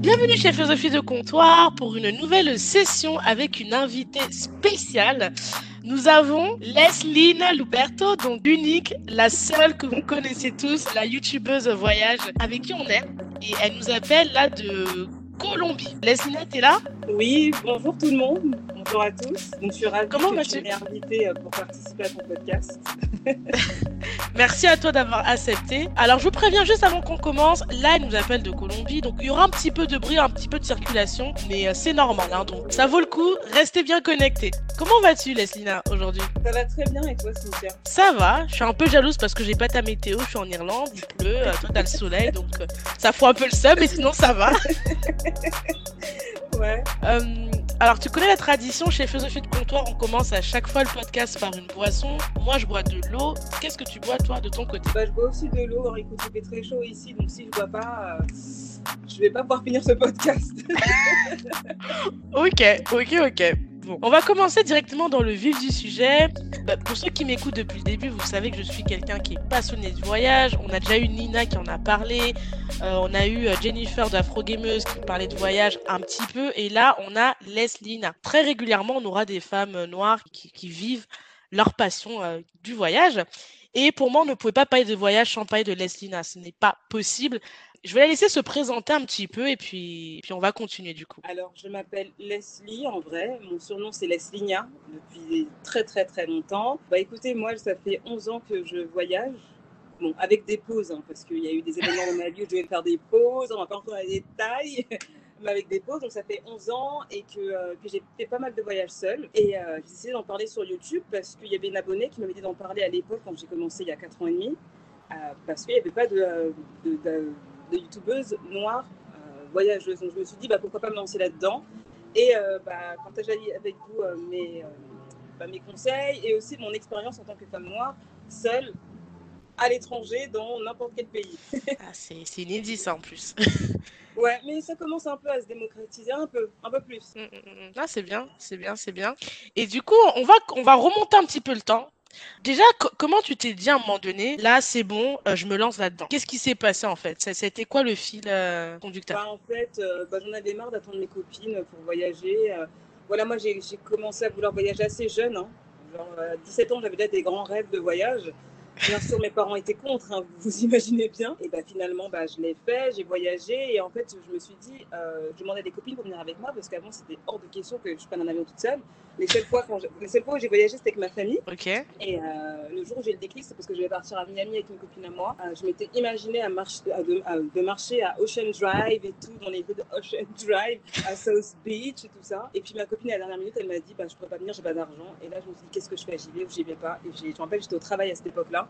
Bienvenue chez Philosophie de Comptoir pour une nouvelle session avec une invitée spéciale. Nous avons Leslie Luberto, donc unique, la seule que vous connaissez tous, la youtubeuse voyage avec qui on est. Et elle nous appelle là de Colombie. Leslie, t'es là? Oui, bonjour tout le monde. Bonjour à tous. Donc, je suis ravie Comment que tu m'aies invitée euh, pour participer à ton podcast. Merci à toi d'avoir accepté. Alors, je vous préviens juste avant qu'on commence, là, elle nous appelle de Colombie, donc il y aura un petit peu de bruit, un petit peu de circulation, mais euh, c'est normal, hein, donc ça vaut le coup. Restez bien connectés. Comment vas-tu, Leslina, aujourd'hui? Ça va très bien et toi, Cynthia? Ça va, je suis un peu jalouse parce que j'ai pas ta météo, je suis en Irlande, il pleut, euh, toi t'as le soleil, donc ça fout un peu le seum, mais sinon ça va. Ouais. Euh, alors tu connais la tradition chez Philosophie de Comptoir, on commence à chaque fois le podcast par une boisson. Moi je bois de l'eau. Qu'est-ce que tu bois toi de ton côté? Bah, je bois aussi de l'eau. Alors, écoute, il fait très chaud ici, donc si je bois pas, euh, je vais pas pouvoir finir ce podcast. Ok, ok, ok. On va commencer directement dans le vif du sujet. Bah, pour ceux qui m'écoutent depuis le début, vous savez que je suis quelqu'un qui est passionné de voyage. On a déjà eu Nina qui en a parlé. Euh, on a eu euh, Jennifer d'Afro Gameuse qui parlait de voyage un petit peu. Et là, on a Leslie. Très régulièrement, on aura des femmes euh, noires qui, vivent leur passion du voyage. Et pour moi, on ne pouvait pas parler de voyage sans parler de Leslina. Ce n'est pas possible. Je vais la laisser se présenter un petit peu et puis, puis on va continuer du coup. Alors, je m'appelle Leslie en vrai. Mon surnom, c'est Leslinia depuis très, très, très longtemps. Bah, écoutez, moi, ça fait 11 ans que je voyage. Bon, avec des pauses, hein, parce qu'il y a eu des événements dans ma vie où je devais faire des pauses. On va pas rentrer dans les détails, mais avec des pauses. Donc, ça fait 11 ans et que, euh, que j'ai fait pas mal de voyages seul. Et euh, j'ai décidé d'en parler sur YouTube parce qu'il y avait une abonnée qui m'avait dit d'en parler à l'époque quand j'ai commencé il y a 4 ans et demi. euh, parce qu'il n'y avait pas de, euh, de youtubeuse noire euh, voyageuse. Donc, je me suis dit, bah, pourquoi pas me lancer là-dedans et euh, bah, partager avec vous euh, mes, bah, mes conseils et aussi mon expérience en tant que femme noire, seule, à l'étranger, dans n'importe quel pays. Ah, c'est c'est inédit ça en plus. Ouais, mais ça commence un peu à se démocratiser, un peu, un peu plus. Mm, mm, mm. Ah, c'est bien, c'est bien, c'est bien. Et du coup, on va, on va remonter un petit peu le temps. Déjà, co- comment tu t'es dit à un moment donné, là c'est bon, euh, je me lance là-dedans? Qu'est-ce qui s'est passé en fait? C'était quoi le fil euh, conducteur? Bah, en fait, euh, bah, j'en avais marre d'attendre mes copines pour voyager. Voilà, moi, j'ai j'ai commencé à vouloir voyager assez jeune. Hein. Genre, à 17 ans, j'avais déjà des grands rêves de voyage. Bien sûr, mes parents étaient contre, hein, vous vous imaginez bien. Et bah, finalement, bah, je l'ai fait, j'ai voyagé. Et en fait, je me suis dit, euh, je demandais à des copines pour venir avec moi parce qu'avant, c'était hors de question que je prenne un avion toute seule. Les seules fois, quand je- les seules fois où j'ai voyagé, c'était avec ma famille. Ok. Et euh, le jour où j'ai le déclic, c'est parce que je vais partir à Miami avec une copine à moi. Euh, je m'étais imaginé à marcher, à de, à- de marcher à Ocean Drive et tout, dans les rues de Ocean Drive, à South Beach et tout ça. Et puis ma copine, à la dernière minute, elle m'a dit bah, Je pourrais pas venir, j'ai pas d'argent. Et là, je me suis dit Qu'est-ce que je fais? J'y vais ou j'y vais pas? Et je me rappelle, j'étais au travail à cette époque-là.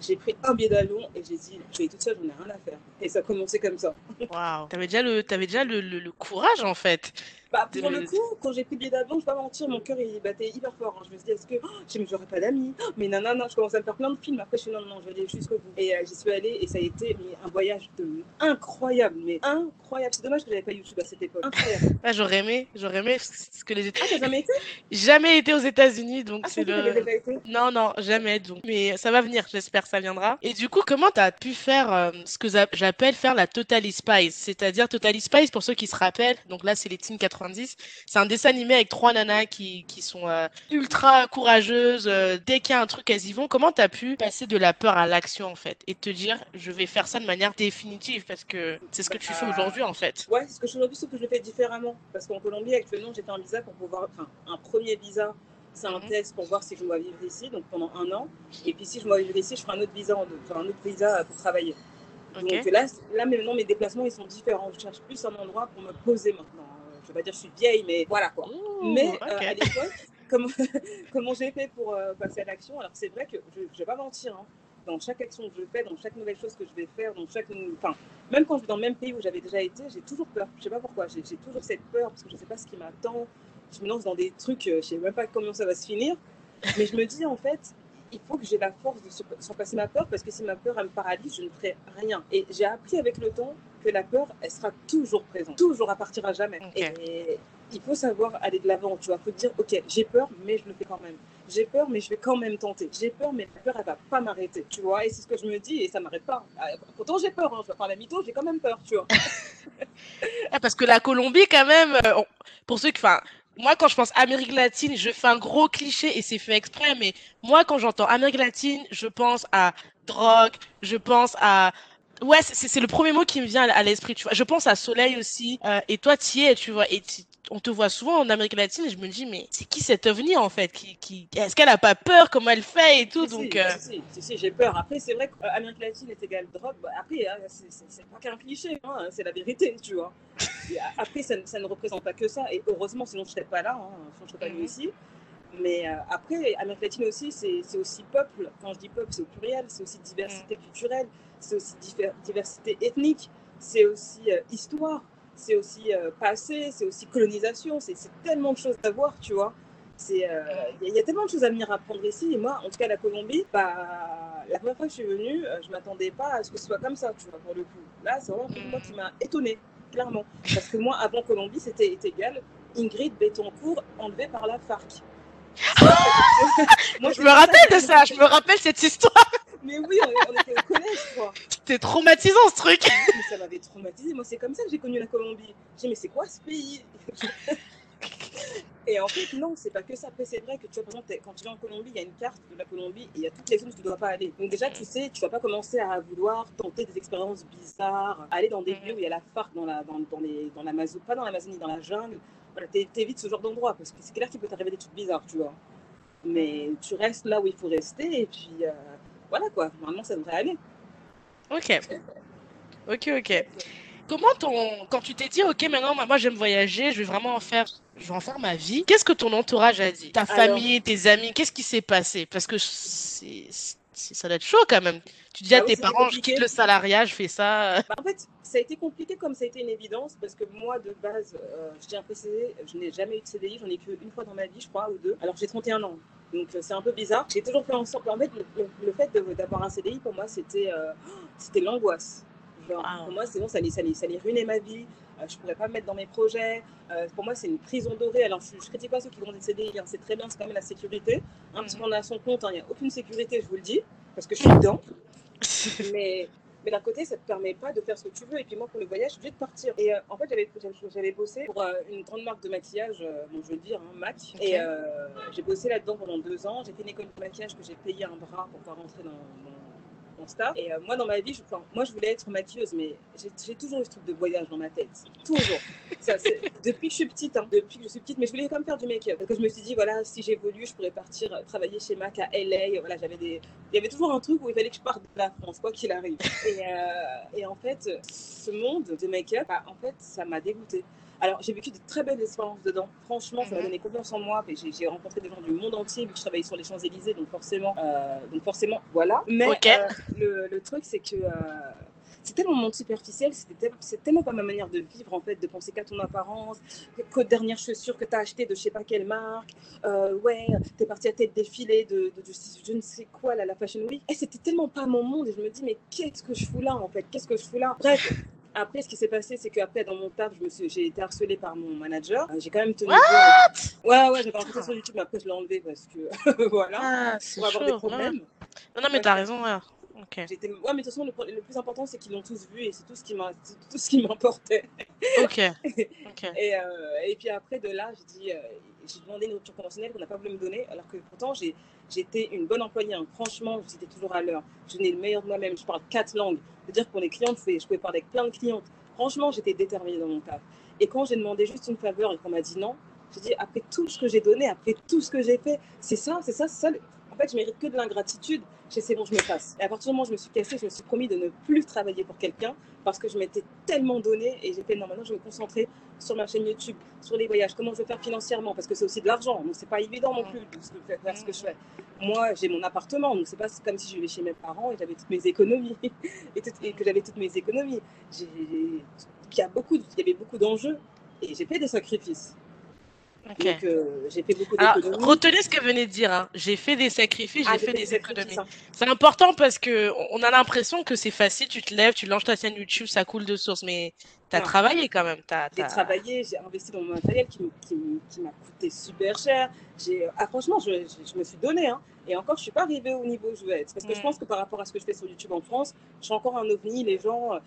J'ai pris un billet d'avion et j'ai dit Je vais toute seule, j'en ai rien à faire. Et ça a commencé comme ça. Waouh. T'avais déjà le, t'avais déjà le, le- le courage en fait. Bah, pour le coup, quand j'ai pris le billet d'avion, je vais pas mentir, mon cœur il battait hyper fort. hein. Je me suis dit, est-ce que oh, j'aurais pas d'amis? Oh, Mais non, non, non, je commence à me faire plein de films. Après, je suis non, non, je vais aller jusqu'au bout. Et euh, j'y suis allée et ça a été mais, un voyage de... incroyable, mais incroyable. C'est dommage que j'avais pas YouTube à cette époque. Incroyable. Ah, j'aurais aimé, j'aurais aimé parce que les États... Ah, jamais été? Jamais été aux États-Unis, donc Ah, c'est le. été? Non, non, jamais. Donc, mais ça va venir, j'espère ça viendra. Et du coup, comment t'as pu faire euh, ce que j'a- j'appelle faire la Totally Spice, c'est-à-dire Totally Spice pour ceux qui se rappellent. Donc là, c'est les Teen 90. C'est un dessin animé avec trois nanas qui qui sont euh, ultra courageuses. euh, dès qu'il y a un truc, elles y vont. Comment t'as pu passer de la peur à l'action en fait et te dire, je vais faire ça de manière définitive? Parce que c'est ce que tu fais Bah, aujourd'hui en fait. Ouais, c'est ce que je fais aujourd'hui, sauf que je le fais différemment. Parce qu'en Colombie, actuellement, fait un visa pour pouvoir. Enfin, un premier visa, c'est un test pour voir si je dois vivre ici, donc pendant un an. Et puis, si je dois vivre ici, je ferai un autre visa, en- enfin, un autre visa pour travailler. Donc là, là, maintenant, mes déplacements, ils sont différents. Je cherche plus un endroit pour me poser maintenant. Euh, Je vais pas dire que je suis vieille, mais voilà quoi. Mais euh, à l'époque, comment, comment j'ai fait pour euh, passer à l'action Alors, c'est vrai que je ne vais pas mentir. hein. Dans chaque action que je fais, dans chaque nouvelle chose que je vais faire, dans chaque. Enfin, même quand je vais dans le même pays où j'avais déjà été, j'ai toujours peur. Je sais pas pourquoi. J'ai toujours cette peur parce que je sais pas ce qui m'attend. Je me lance dans des trucs, euh, je sais même pas comment ça va se finir. Mais je me dis, en fait, il faut que j'ai la force de sur- surpasser ma peur parce que si ma peur, elle me paralyse, je ne ferai rien. Et j'ai appris avec le temps que la peur, elle sera toujours présente. Toujours, elle partira jamais. Et il faut savoir aller de l'avant, tu vois. faut te dire, ok, j'ai peur, mais je le fais quand même. J'ai peur, mais je vais quand même tenter. J'ai peur, mais la peur, elle va pas m'arrêter, tu vois. Et c'est ce que je me dis, et ça m'arrête pas. Ah, Pourtant, j'ai peur, hein. je vais faire la mytho, j'ai quand même peur, tu vois. Ah, Ah, parce que la Colombie, quand même, euh, pour ceux qui. Enfin, moi, quand je pense Amérique latine, je fais un gros cliché et c'est fait exprès, mais moi, quand j'entends Amérique latine, je pense à drogue, je pense à. Ouais, c'est le premier mot qui me vient à, l'esprit, tu vois. Je pense à soleil aussi. Euh, et toi, tu es, tu vois. On te voit souvent en Amérique latine et je me dis mais c'est qui cette ovni en fait qui, qui... est-ce qu'elle a pas peur comment elle fait et tout si, donc si, euh... si, si, si j'ai peur. Après c'est vrai qu'Amérique latine est égale drogue. Bah, après hein, c'est pas qu'un cliché hein, c'est la vérité tu vois. Après ça, ça, ne représente pas que ça. Et heureusement sinon je serais pas là hein, sinon je serais pas venue mm -hmm. ici. Mais euh, après Amérique latine aussi c'est aussi peuple. Quand je dis peuple c'est au pluriel c'est aussi diversité mm -hmm. culturelle c'est aussi diversité ethnique c'est aussi euh, histoire c'est aussi euh, passé, c'est aussi colonisation, c'est tellement de choses à voir, tu vois. Il euh, y, y, a tellement de choses à venir apprendre ici. Et moi, en tout cas, la Colombie, bah, la première fois que je suis venue, euh, je ne m'attendais pas à ce que ce soit comme ça, tu vois, pour le coup. Là, c'est vraiment un moi qui m'a étonnée, clairement. Parce que moi, avant Colombie, c'était égal Ingrid Betoncourt enlevée par la FARC. moi, je me rappelle de ça, je me rappelle cette histoire. Mais oui, on, on était au collège, quoi. C'était traumatisant ce truc. Mais ça m'avait traumatisé. Moi, c'est comme ça que j'ai connu la Colombie. J'ai dit, mais c'est quoi ce pays? Et en fait, non, c'est pas que ça. Après, c'est vrai que tu vois, par exemple, quand tu vas en Colombie, il y a une carte de la Colombie et il y a toutes les zones où tu ne dois pas aller. Donc, déjà, tu sais, tu vas pas commencer à vouloir tenter des expériences bizarres, aller dans des lieux où il y a la FARC dans la, dans, dans les, dans l'Amazonie, pas dans l'Amazonie, dans la jungle. Voilà, t'évites ce genre d'endroit parce que c'est clair qu'il peut t'arriver des trucs bizarres, tu vois. Mais tu restes là où il faut rester et puis. Euh, voilà quoi, normalement ça devrait aller. Ok. Ok, ok. Comment ton. Quand tu t'es dit, ok, maintenant, moi j'aime voyager, je vais vraiment en faire. Je vais en faire ma vie. Qu'est-ce que ton entourage a dit? Ta famille, tes amis, qu'est-ce qui s'est passé? Parce que c'est ça doit être chaud quand même. Tu dis à ah oui, tes parents, je quitte le salariat, je fais ça. Bah, en fait, ça a été compliqué comme ça a été une évidence parce que moi, de base, euh, je tiens à préciser, je n'ai jamais eu de CDI, j'en ai qu'une fois dans ma vie, je crois, ou deux. Alors j'ai 31 ans. Donc c'est un peu bizarre. J'ai toujours fait en sorte. En fait, le, le, fait d'avoir un CDI, pour moi, c'était euh, c'était l'angoisse. Ah. Pour moi, c'est bon, ça allait, ça, allait, ça allait ruiner ma vie. Euh, je ne pourrais pas me mettre dans mes projets. Euh, pour moi, c'est une prison dorée. Alors, je ne critique pas ceux qui vont des CDI. Hein, c'est très bien, c'est quand même la sécurité. Hein, parce qu'on a son compte, il hein, n'y a aucune sécurité, je vous le dis, parce que je suis dedans. mais mais d'un côté, ça ne te permet pas de faire ce que tu veux. Et puis moi, pour le voyage, je suis obligée de partir. Et euh, en fait, j'avais bossé pour euh, une grande marque de maquillage, euh, bon, je veux dire, hein, MAC. Okay. Et j'ai bossé là-dedans pendant deux ans. J'ai fait une école de maquillage que j'ai payé un bras pour pouvoir rentrer dans, dans Et moi, dans ma vie, je, enfin, moi, je voulais être maquilleuse, mais j'ai toujours eu ce truc de voyage dans ma tête. Toujours. Ça, depuis que je suis petite, hein, depuis que je suis petite, mais je voulais quand même faire du make-up. Parce que je me suis dit, voilà, si j'évolue, je pourrais partir travailler chez MAC à LA. Voilà, j'avais des... Il y avait toujours un truc où il fallait que je parte de la France, quoi qu'il arrive. Et, euh, et, en fait, ce monde de make-up, bah, en fait, ça m'a dégoûtée. Alors, j'ai vécu de très belles expériences dedans. Franchement, ça m'a donné confiance en moi. J'ai rencontré des gens du monde entier, vu que je travaillais sur les Champs-Élysées, donc forcément, euh, donc forcément, voilà. Mais okay. euh, le, le, truc, c'est que euh, c'est tellement monde superficiel, c'est tellement pas ma manière de vivre, en fait, de penser qu'à ton apparence, qu'aux dernières chaussures que tu as achetées de je sais pas quelle marque. Ouais, t'es parti à tête défilé de, de, de, je ne sais quoi, là, la Fashion Week. Et c'était tellement pas mon monde. Et je me dis, mais qu'est-ce que je fous là, en fait? Qu'est-ce que je fous là? Bref. Après, ce qui s'est passé, c'est qu'après, dans mon taf, j'ai été harcelée par mon manager. J'ai quand même tenu. What? ouais, ouais, j'avais rencontré sur YouTube, mais après, je l'ai enlevé parce que voilà. Ah, pour avoir des problèmes. Ouais. Non, non, mais t'as raison, ouais. Okay. Ouais, mais de toute façon, le, le plus important, c'est qu'ils l'ont tous vu et c'est tout ce qui tout ce qui m'importait. Ok. okay. Et, euh, et, puis après, de là, j'ai dit, euh, j'ai demandé une rupture conventionnelle qu'on n'a pas voulu me donner, alors que pourtant, j'étais une bonne employée. Hein. Franchement, j'étais toujours à l'heure. Je donnais le meilleur de moi-même. Je parle quatre langues. C'est-à-dire pour les clientes, je pouvais parler avec plein de clientes. Franchement, j'étais déterminée dans mon taf. Et quand j'ai demandé juste une faveur et qu'on m'a dit non, j'ai dit, après tout ce que j'ai donné, après tout ce que j'ai fait, c'est ça, c'est ça, c'est ça. Fait, je mérite que de l'ingratitude. J'ai c'est bon, je me passe. Et à partir du moment où je me suis cassée, je me suis promis de ne plus travailler pour quelqu'un parce que je m'étais tellement donné et fait non, maintenant je me concentrer sur ma chaîne YouTube, sur les voyages, comment je vais faire financièrement parce que c'est aussi de l'argent. Donc c'est pas évident non plus de faire ce que je fais. Moi, j'ai mon appartement, donc c'est pas comme si je vais chez mes parents et j'avais toutes mes économies et, que j'avais toutes mes économies. Il y, a beaucoup, il y avait beaucoup d'enjeux et j'ai fait des sacrifices. Okay. Donc, euh, j'ai fait beaucoup d'économies. Retenez ce que venait de dire. Hein. J'ai fait des sacrifices, j'ai ah, fait, fait, des économies. C'est important parce que on a l'impression que c'est facile. Tu te lèves, tu lances ta chaîne YouTube, ça coule de source. Mais tu as travaillé quand même. J'ai travaillé, j'ai investi dans mon matériel qui, qui, qui m'a coûté super cher. Ah, franchement, je, je, je, me suis donné. Hein. Et encore, je ne suis pas arrivée au niveau où je veux être. Parce que je pense que par rapport à ce que je fais sur YouTube en France, je suis encore un ovni. Les gens.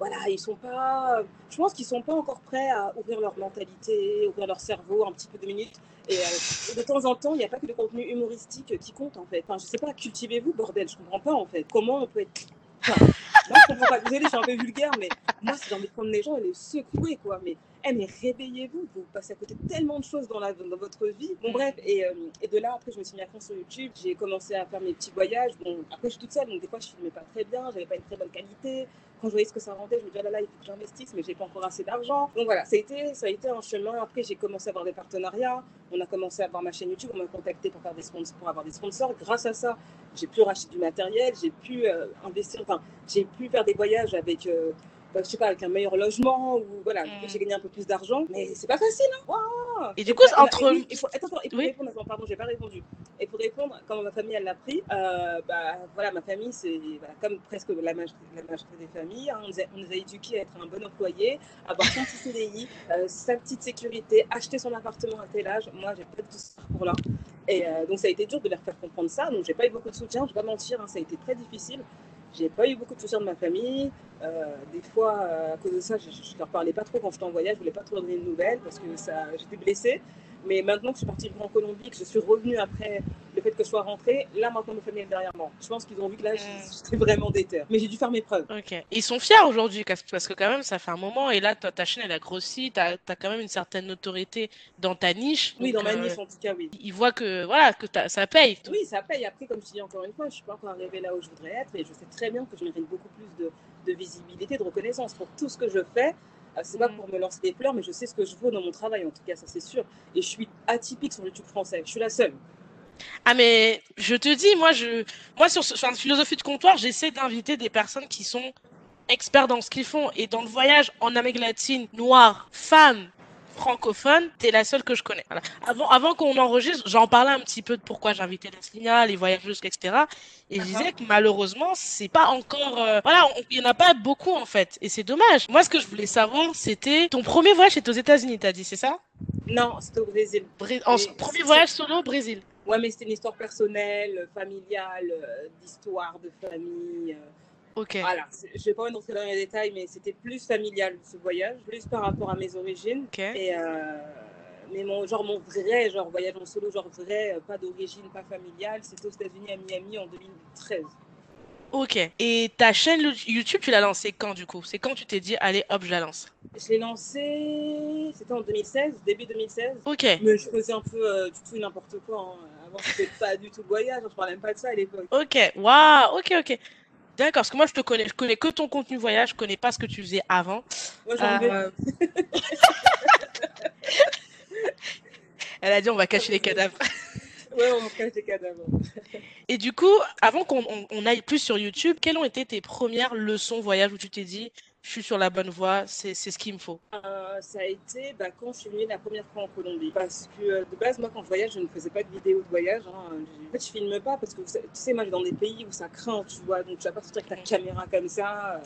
Voilà, ils sont pas. Je pense qu'ils sont pas encore prêts à ouvrir leur mentalité, ouvrir leur cerveau un petit peu de minutes. Et euh, de temps en temps, il n'y a pas que le contenu humoristique qui compte en fait. Enfin, je sais pas, cultivez-vous, bordel, je comprends pas en fait. Comment on peut être. Enfin, moi, je comprends pas. Je suis un peu vulgaire, mais moi, c'est envie de prendre les gens et les secouer, quoi. Mais, eh, mais réveillez-vous, vous passez à côté de tellement de choses dans, la, dans votre vie. Bon, bref, et, euh, et, de là, après, je me suis mis à fond sur YouTube. J'ai commencé à faire mes petits voyages. Bon, après, je suis toute seule, donc des fois, je filmais pas très bien, j'avais pas une très bonne qualité quand je voyais ce que ça rendait, je me disais, ah là là, il faut que j'investisse, mais j'ai pas encore assez d'argent. Donc voilà, ça a, été, ça a été un chemin. Après, j'ai commencé à avoir des partenariats. On a commencé à avoir ma chaîne YouTube. On m'a contacté pour, faire des sponsors, pour avoir des sponsors. Grâce à ça, j'ai pu racheter du matériel, j'ai pu euh, investir, enfin, j'ai pu faire des voyages avec. Euh, bah, je sais pas, avec un meilleur logement, ou voilà, mm. j'ai gagné un peu plus d'argent, mais c'est pas facile. Hein et du coup, entre. Il faut, attends, il faut oui. répondre, attends, pardon, j'ai pas répondu. Et pour répondre, comment ma famille, elle l'a pris, euh, bah, voilà, ma famille, c'est voilà, comme presque la majorité, la majorité des familles, hein, on, nous a, on, nous a, éduqués à être un bon employé, avoir son petit CDI, euh, sa petite sécurité, acheter son appartement à tel âge. Moi, j'ai pas du tout ce parcours-là. Et euh, donc, ça a été dur de leur faire comprendre ça. Donc, j'ai pas eu beaucoup de soutien, je vais pas mentir, hein, ça a été très difficile. J'ai pas eu beaucoup de soutien de ma famille. Euh, des fois, euh, à cause de ça, je, ne leur parlais pas trop quand j'étais en voyage. Je voulais pas trop donner de nouvelles parce que j'étais blessée. Mais maintenant que je suis partie en Colombie, que je suis revenue après le fait que je sois rentrée, là maintenant ma famille est derrière moi. Je pense qu'ils ont vu que là j'étais vraiment déter. Mais j'ai dû faire mes preuves. Ok. Ils sont fiers aujourd'hui parce que quand même ça fait un moment et là ta, ta chaîne elle a grossi, tu as, quand même une certaine notoriété dans ta niche. Oui, dans ma niche en tout cas, oui. Ils voient que voilà que ça paye. Oui, ça paye. Après, comme je dis encore une fois, je suis pas encore arrivée là où je voudrais être et je sais très bien que je mérite beaucoup plus de, de visibilité, de reconnaissance pour tout ce que je fais. Euh, c'est pas mm. pour me lancer des fleurs, mais je sais ce que je vaux dans mon travail, en tout cas, ça c'est sûr. Et je suis atypique sur YouTube français. Je suis la seule. Ah mais je te dis, moi, je, moi sur ce, philosophie de comptoir, j'essaie d'inviter des personnes qui sont experts dans ce qu'ils font. Et dans le voyage en Amérique latine, noire, femme, francophone, t'es la seule que je connais. Avant, avant qu'on enregistre, j'en parlais un petit peu de pourquoi j'invitais les les voyageuses, etc. Et je disais que malheureusement, c'est pas encore, euh, voilà, il y en a pas beaucoup en fait, et c'est dommage. Moi, ce que je voulais savoir, c'était ton premier voyage était aux États-Unis, t'as dit, c'est ça? Non, c'était au Brésil. en premier voyage solo au Brésil. Ouais, mais c'était une histoire personnelle, familiale, euh, d'histoire de famille. Ok. Voilà, je vais pas rentrer dans les détails, mais c'était plus familial ce voyage, plus par rapport à mes origines. Et euh, mais mon genre mon vrai genre voyage en solo, genre vrai, euh, pas d'origine, pas familiale, c'était aux États-Unis à Miami en 2013. Ok. Et ta chaîne YouTube, tu l'as lancée quand du coup? C'est quand tu t'es dit, allez hop, je la lance? Je l'ai lancée, c'était en 2016, début 2016. Ok. Mais je faisais un peu euh, du tout n'importe quoi. Hein. Avant, c'était pas du tout voyage, je parlais même pas de ça à l'époque. Ok, waouh, ok, ok. D'accord, parce que moi je te connais, je connais que ton contenu voyage, je connais pas ce que tu faisais avant. Moi j'en euh... Elle a dit on va cacher les cadavres. ouais, on cache les cadavres. Et du coup, avant qu'on on, aille plus sur YouTube, quelles ont été tes premières leçons voyage où tu t'es dit je suis sur la bonne voie, c'est ce qu'il me faut euh, Ça a été bah, quand je suis venue la première fois en Colombie. Parce que euh, de base, moi, quand je voyage, je ne faisais pas de vidéos de voyage. Hein. En fait, je filme pas parce que tu sais, moi, je suis dans des pays où ça craint, tu vois. Donc, tu vas pas sortir avec ta caméra comme ça.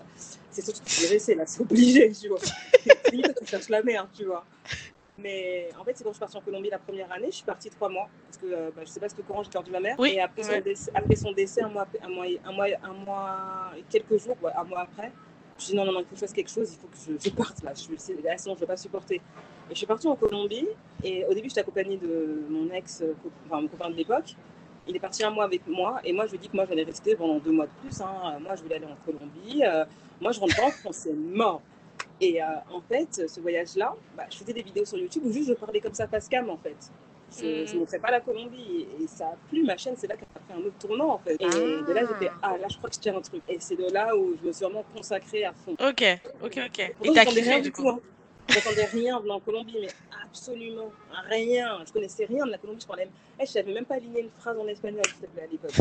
C'est surtout que tu c'est là, c'est obligé, tu vois. tu cherches la mer, tu vois. Mais en fait, c'est quand je suis partie en Colombie la première année, je suis partie trois mois. Parce que euh, bah, je sais pas ce que courant j'ai perdu ma mère. Oui. Et après, son décès, après son décès, un mois, un mois, un mois, un mois, quelques jours, ouais, un mois après, je dis non, non, non, il faut que je fasse quelque chose, il faut que je, parte là. Je, sinon, je ne vais pas supporter. Et je suis partie en Colombie. Et au début, j'étais accompagnée de mon ex, enfin mon copain de l'époque. Il est parti un mois avec moi. Et moi, je lui ai dit que moi, j'allais rester pendant deux mois de plus. Hein. Moi, je voulais aller en Colombie. Euh, moi, je rentre pas en France, c'est mort. Et euh, en fait, ce voyage-là, bah, je faisais des vidéos sur YouTube où juste je parlais comme ça face cam, en fait. Je ne montrais pas la Colombie. Et, ça a plu, ma chaîne, c'est là qu'elle a fait un autre tournant, en fait. Et de là, j'étais, ah, là, je crois que je tiens un truc. Et c'est de là où je me suis vraiment consacrée à fond. Ok, ok, ok. Pourtant, et t'as rien du coup. Hein. Je n'entendais rien venant en Colombie, mais absolument rien. Je connaissais rien de la Colombie. Je parlais, hey, je savais même pas aligner une phrase en espagnol, s'il te plaît, à l'époque.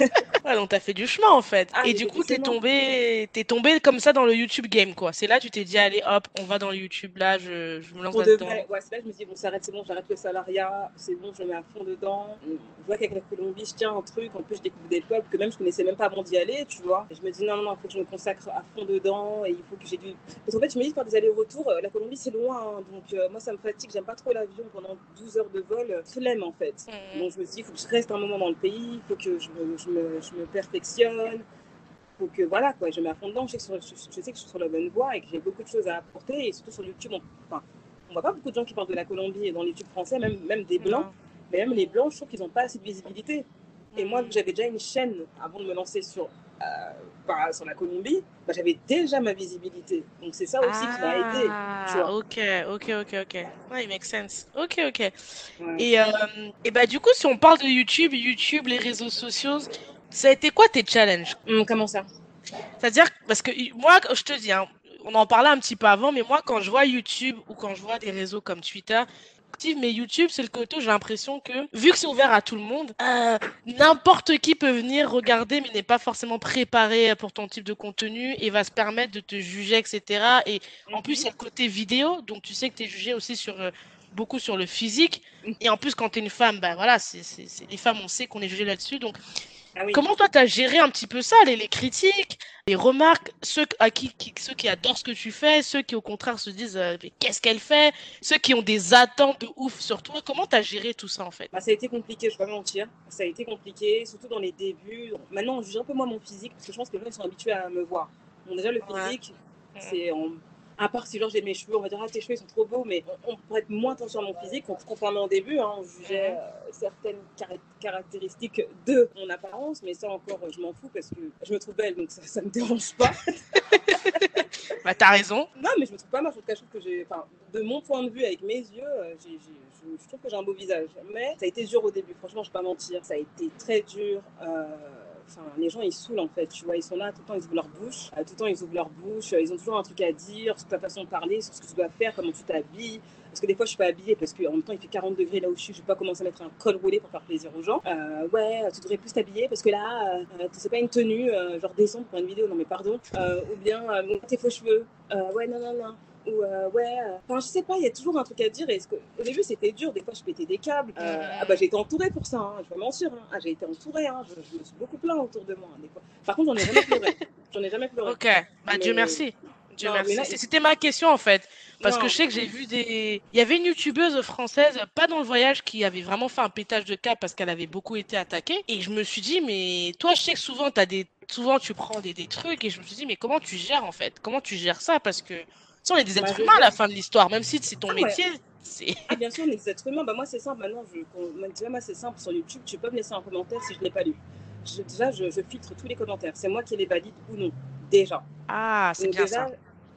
ouais, donc t'as fait du chemin en fait. Ah, et du coup, t'es tombé, es tombé comme ça dans le YouTube game quoi. C'est là tu t'es dit allez hop, on va dans le YouTube là, je, je me lance dedans. Ouais, c'est là je me dis bon, s'arrête, c'est bon, j'arrête le salariat, c'est bon, je me mets à fond dedans. Je vois qu'avec la Colombie, je tiens un truc. En plus, je découvre des peuples que même je connaissais même pas avant d'y aller, tu vois. Et je me dis non, non, non, il faut que je me consacre à fond dedans et il faut que j'ai du. Parce qu'en fait, je me dis faire des allers-retours, euh, la Colombie c'est loin, hein. donc euh, moi ça me fatigue, j'aime pas trop l'avion pendant 12 heures de vol, flemme en fait. Mmh. Donc je me dis il faut que je reste un moment dans le pays, il faut que je me, je me, je me perfectionne faut que, voilà, quoi, je mets à fond dedans. Je sais, que je, je sais que je suis sur la bonne voie et que j'ai beaucoup de choses à apporter. Et surtout sur YouTube, on, enfin, on voit pas beaucoup de gens qui parlent de la Colombie et dans YouTube français, même, même des Blancs. Mais même les Blancs, je trouve qu'ils n'ont pas assez de visibilité. Et moi, j'avais déjà une chaîne avant de me lancer sur, euh, sur la Colombie, bah, j'avais déjà ma visibilité. Donc c'est ça aussi qui m'a aidé. Ah, ok, ok, ok, ok. Ouais, it makes sense. Ok, ok. Et, euh, et bah du coup, si on parle de YouTube, YouTube, les réseaux sociaux, ça a été quoi tes challenges? Hum, Comment ça? C'est-à-dire, parce que moi, je te dis, hein, on en parlait un petit peu avant, mais moi, quand je vois YouTube ou quand je vois des réseaux comme Twitter, mais YouTube, c'est le côté où j'ai l'impression que, vu que c'est ouvert à tout le monde, euh, n'importe qui peut venir regarder, mais n'est pas forcément préparé pour ton type de contenu et va se permettre de te juger, etc. Et en plus, il y a le côté vidéo, donc tu sais que tu es jugé aussi sur euh, beaucoup sur le physique. Et en plus, quand tu es une femme, ben voilà, c'est les femmes, on sait qu'on est jugé là-dessus. Donc, ah Comment toi, tu as géré un petit peu ça, les, les critiques, les remarques, ceux, à qui, ceux qui adorent ce que tu fais, ceux qui au contraire se disent euh, qu'est-ce qu'elle fait, ceux qui ont des attentes de ouf sur toi. Comment tu as géré tout ça en fait? Bah, Ça a été compliqué, je vais pas mentir. Ça a été compliqué, surtout dans les débuts. Maintenant, on juge un peu moins mon physique parce que je pense que les gens sont habitués à me voir. Bon, déjà, le physique, c'est à part si genre j'ai mes cheveux, on va dire ah tes cheveux sont trop beaux, mais on, on être moins attention à mon physique, contrairement au début, hein, on jugeait euh, certaines caractéristiques de mon apparence, mais ça encore je m'en fous parce que je me trouve belle, donc ça, ça me dérange pas. bah t'as raison. Non mais je me trouve pas mal, je trouve que j'ai, enfin de mon point de vue avec mes yeux, euh, j'ai, je, trouve que j'ai un beau visage, mais ça a été dur au début, franchement je vais pas mentir, ça a été très dur. Euh, Enfin, les gens, ils saoulent en fait, tu vois. Ils sont là, tout le temps, ils ouvrent leur bouche. Euh, tout le temps, ils ouvrent leur bouche. Ils ont toujours un truc à dire sur ta façon de parler, sur ce que tu dois faire, comment tu t'habilles. Parce que des fois, je suis pas habillée parce qu'en même temps, il fait 40 degrés là où je suis. Je vais pas commencer à mettre un col roulé pour faire plaisir aux gens. Euh, ouais, tu devrais plus t'habiller parce que là, euh, c'est pas une tenue, genre descendre pour une vidéo, non mais pardon. ou bien, tes faux cheveux. ouais, non, non, non ou euh, ouais, euh, enfin je sais pas, il y a toujours un truc à dire. Et que, au début c'était dur, des fois je pétais des câbles. Euh, ah bah j'ai été entourée pour ça, hein, je vais mentir. Hein. Ah, j'ai été entourée, hein, je, me suis beaucoup plaint autour de moi hein, des fois. Par contre j'en ai jamais pleuré. J'en ai jamais pleuré. Ok, bah Dieu merci. Dieu merci. C'était ma question en fait. Parce que je sais que j'ai vu des. Il y avait une youtubeuse française, pas dans le voyage, qui avait vraiment fait un pétage de câble parce qu'elle avait beaucoup été attaquée. Et je me suis dit, mais toi, je sais que souvent, as des... souvent tu prends des, des trucs. Et je me suis dit, mais comment tu gères en fait? Comment tu gères ça? Parce que on est des êtres humains à la fin de l'histoire, même si c'est ton ah métier. Ah, bien sûr, on est des êtres humains. Bah, moi, c'est simple. Maintenant, je, moi, c'est simple. Sur YouTube, tu peux me laisser un commentaire si je ne l'ai pas lu. déjà, je, filtre tous les commentaires. C'est moi qui les valide ou non. Déjà. Ah, c'est bien ça.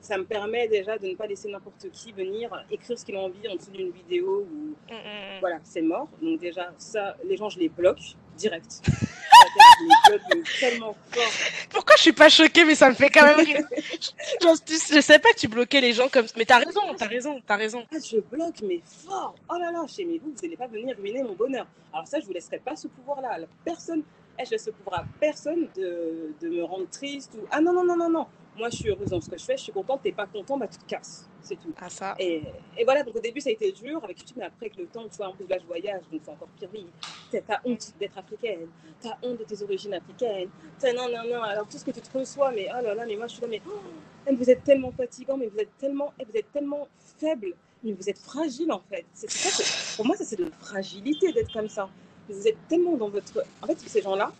Ça me permet déjà de ne pas laisser n'importe qui venir écrire ce qu'il a envie en dessous d'une vidéo. Ou... Mm, mm, mm. Voilà, c'est mort. Donc, déjà, ça, les gens, je les bloque direct. tellement fort. Pourquoi je suis pas choquée, mais ça me fait quand même rire. je, sais pas que tu bloquais les gens comme ça. Mais t'as raison, t'as raison, t'as raison. Ah, je bloque, mais fort. Oh là là, chez mes vous, vous n'allez pas venir ruiner mon bonheur. Alors ça, je vous laisserai pas ce pouvoir-là. Personne, eh, je laisse ce pouvoir à personne de, de me rendre triste ou ah non non non non non moi je suis heureuse dans ce que je fais, je suis contente, t'es pas content, bah tu te casses, c'est tout. Ah, ça. Et, et, voilà, donc au début ça a été dur avec YouTube, mais après avec le temps, tu vois, en plus là je voyage, donc c'est encore pire, oui. T'as honte d'être africaine, t'as honte de tes origines africaines, t'as non, non, non, alors tout ce que tu te reçois, mais oh là là, mais moi je suis là, mais oh, vous êtes tellement fatigant, mais vous êtes tellement, vous êtes tellement faible, mais vous êtes fragile en fait. C'est ça, pour moi ça c'est de la fragilité d'être comme ça. Vous êtes tellement dans votre. En fait, ces gens-là,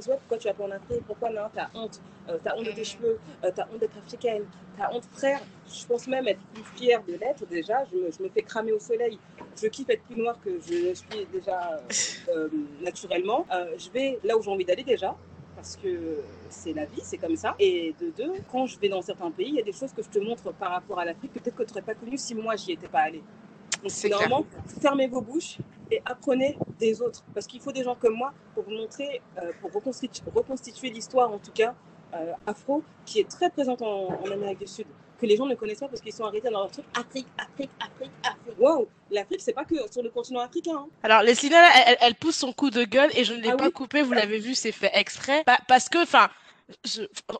pourquoi tu vas pas en Afrique Pourquoi non T'as honte. Euh, t'as honte de tes cheveux. Euh, t'as honte d'être africaine. T'as honte, frère. Je pense même être plus fière de l'être déjà. Je me, je me, fais cramer au soleil. Je kiffe être plus noire que je ne suis déjà euh, naturellement. je vais là où j'ai envie d'aller déjà. Parce que c'est la vie, c'est comme ça. Et de deux, quand je vais dans certains pays, il y a des choses que je te montre par rapport à l'Afrique, peut-être que tu n'aurais pas connu si moi j'y étais pas allée. Donc, normalement, fermez vos bouches et apprenez des autres. Parce qu'il faut des gens comme moi pour vous montrer, euh, pour reconstituer, reconstituer l'histoire, en tout cas, euh, afro, qui est très présente en, Amérique du Sud, que les gens ne connaissent pas parce qu'ils sont arrêtés dans leur truc Afrique, Afrique, Afrique, Afrique. Wow, l'Afrique, c'est pas que sur le continent africain. Hein. Alors, Leslie, elle, elle, pousse son coup de gueule et je ne l'ai ah pas coupé, vous l'avez vu, c'est fait exprès. parce que, enfin,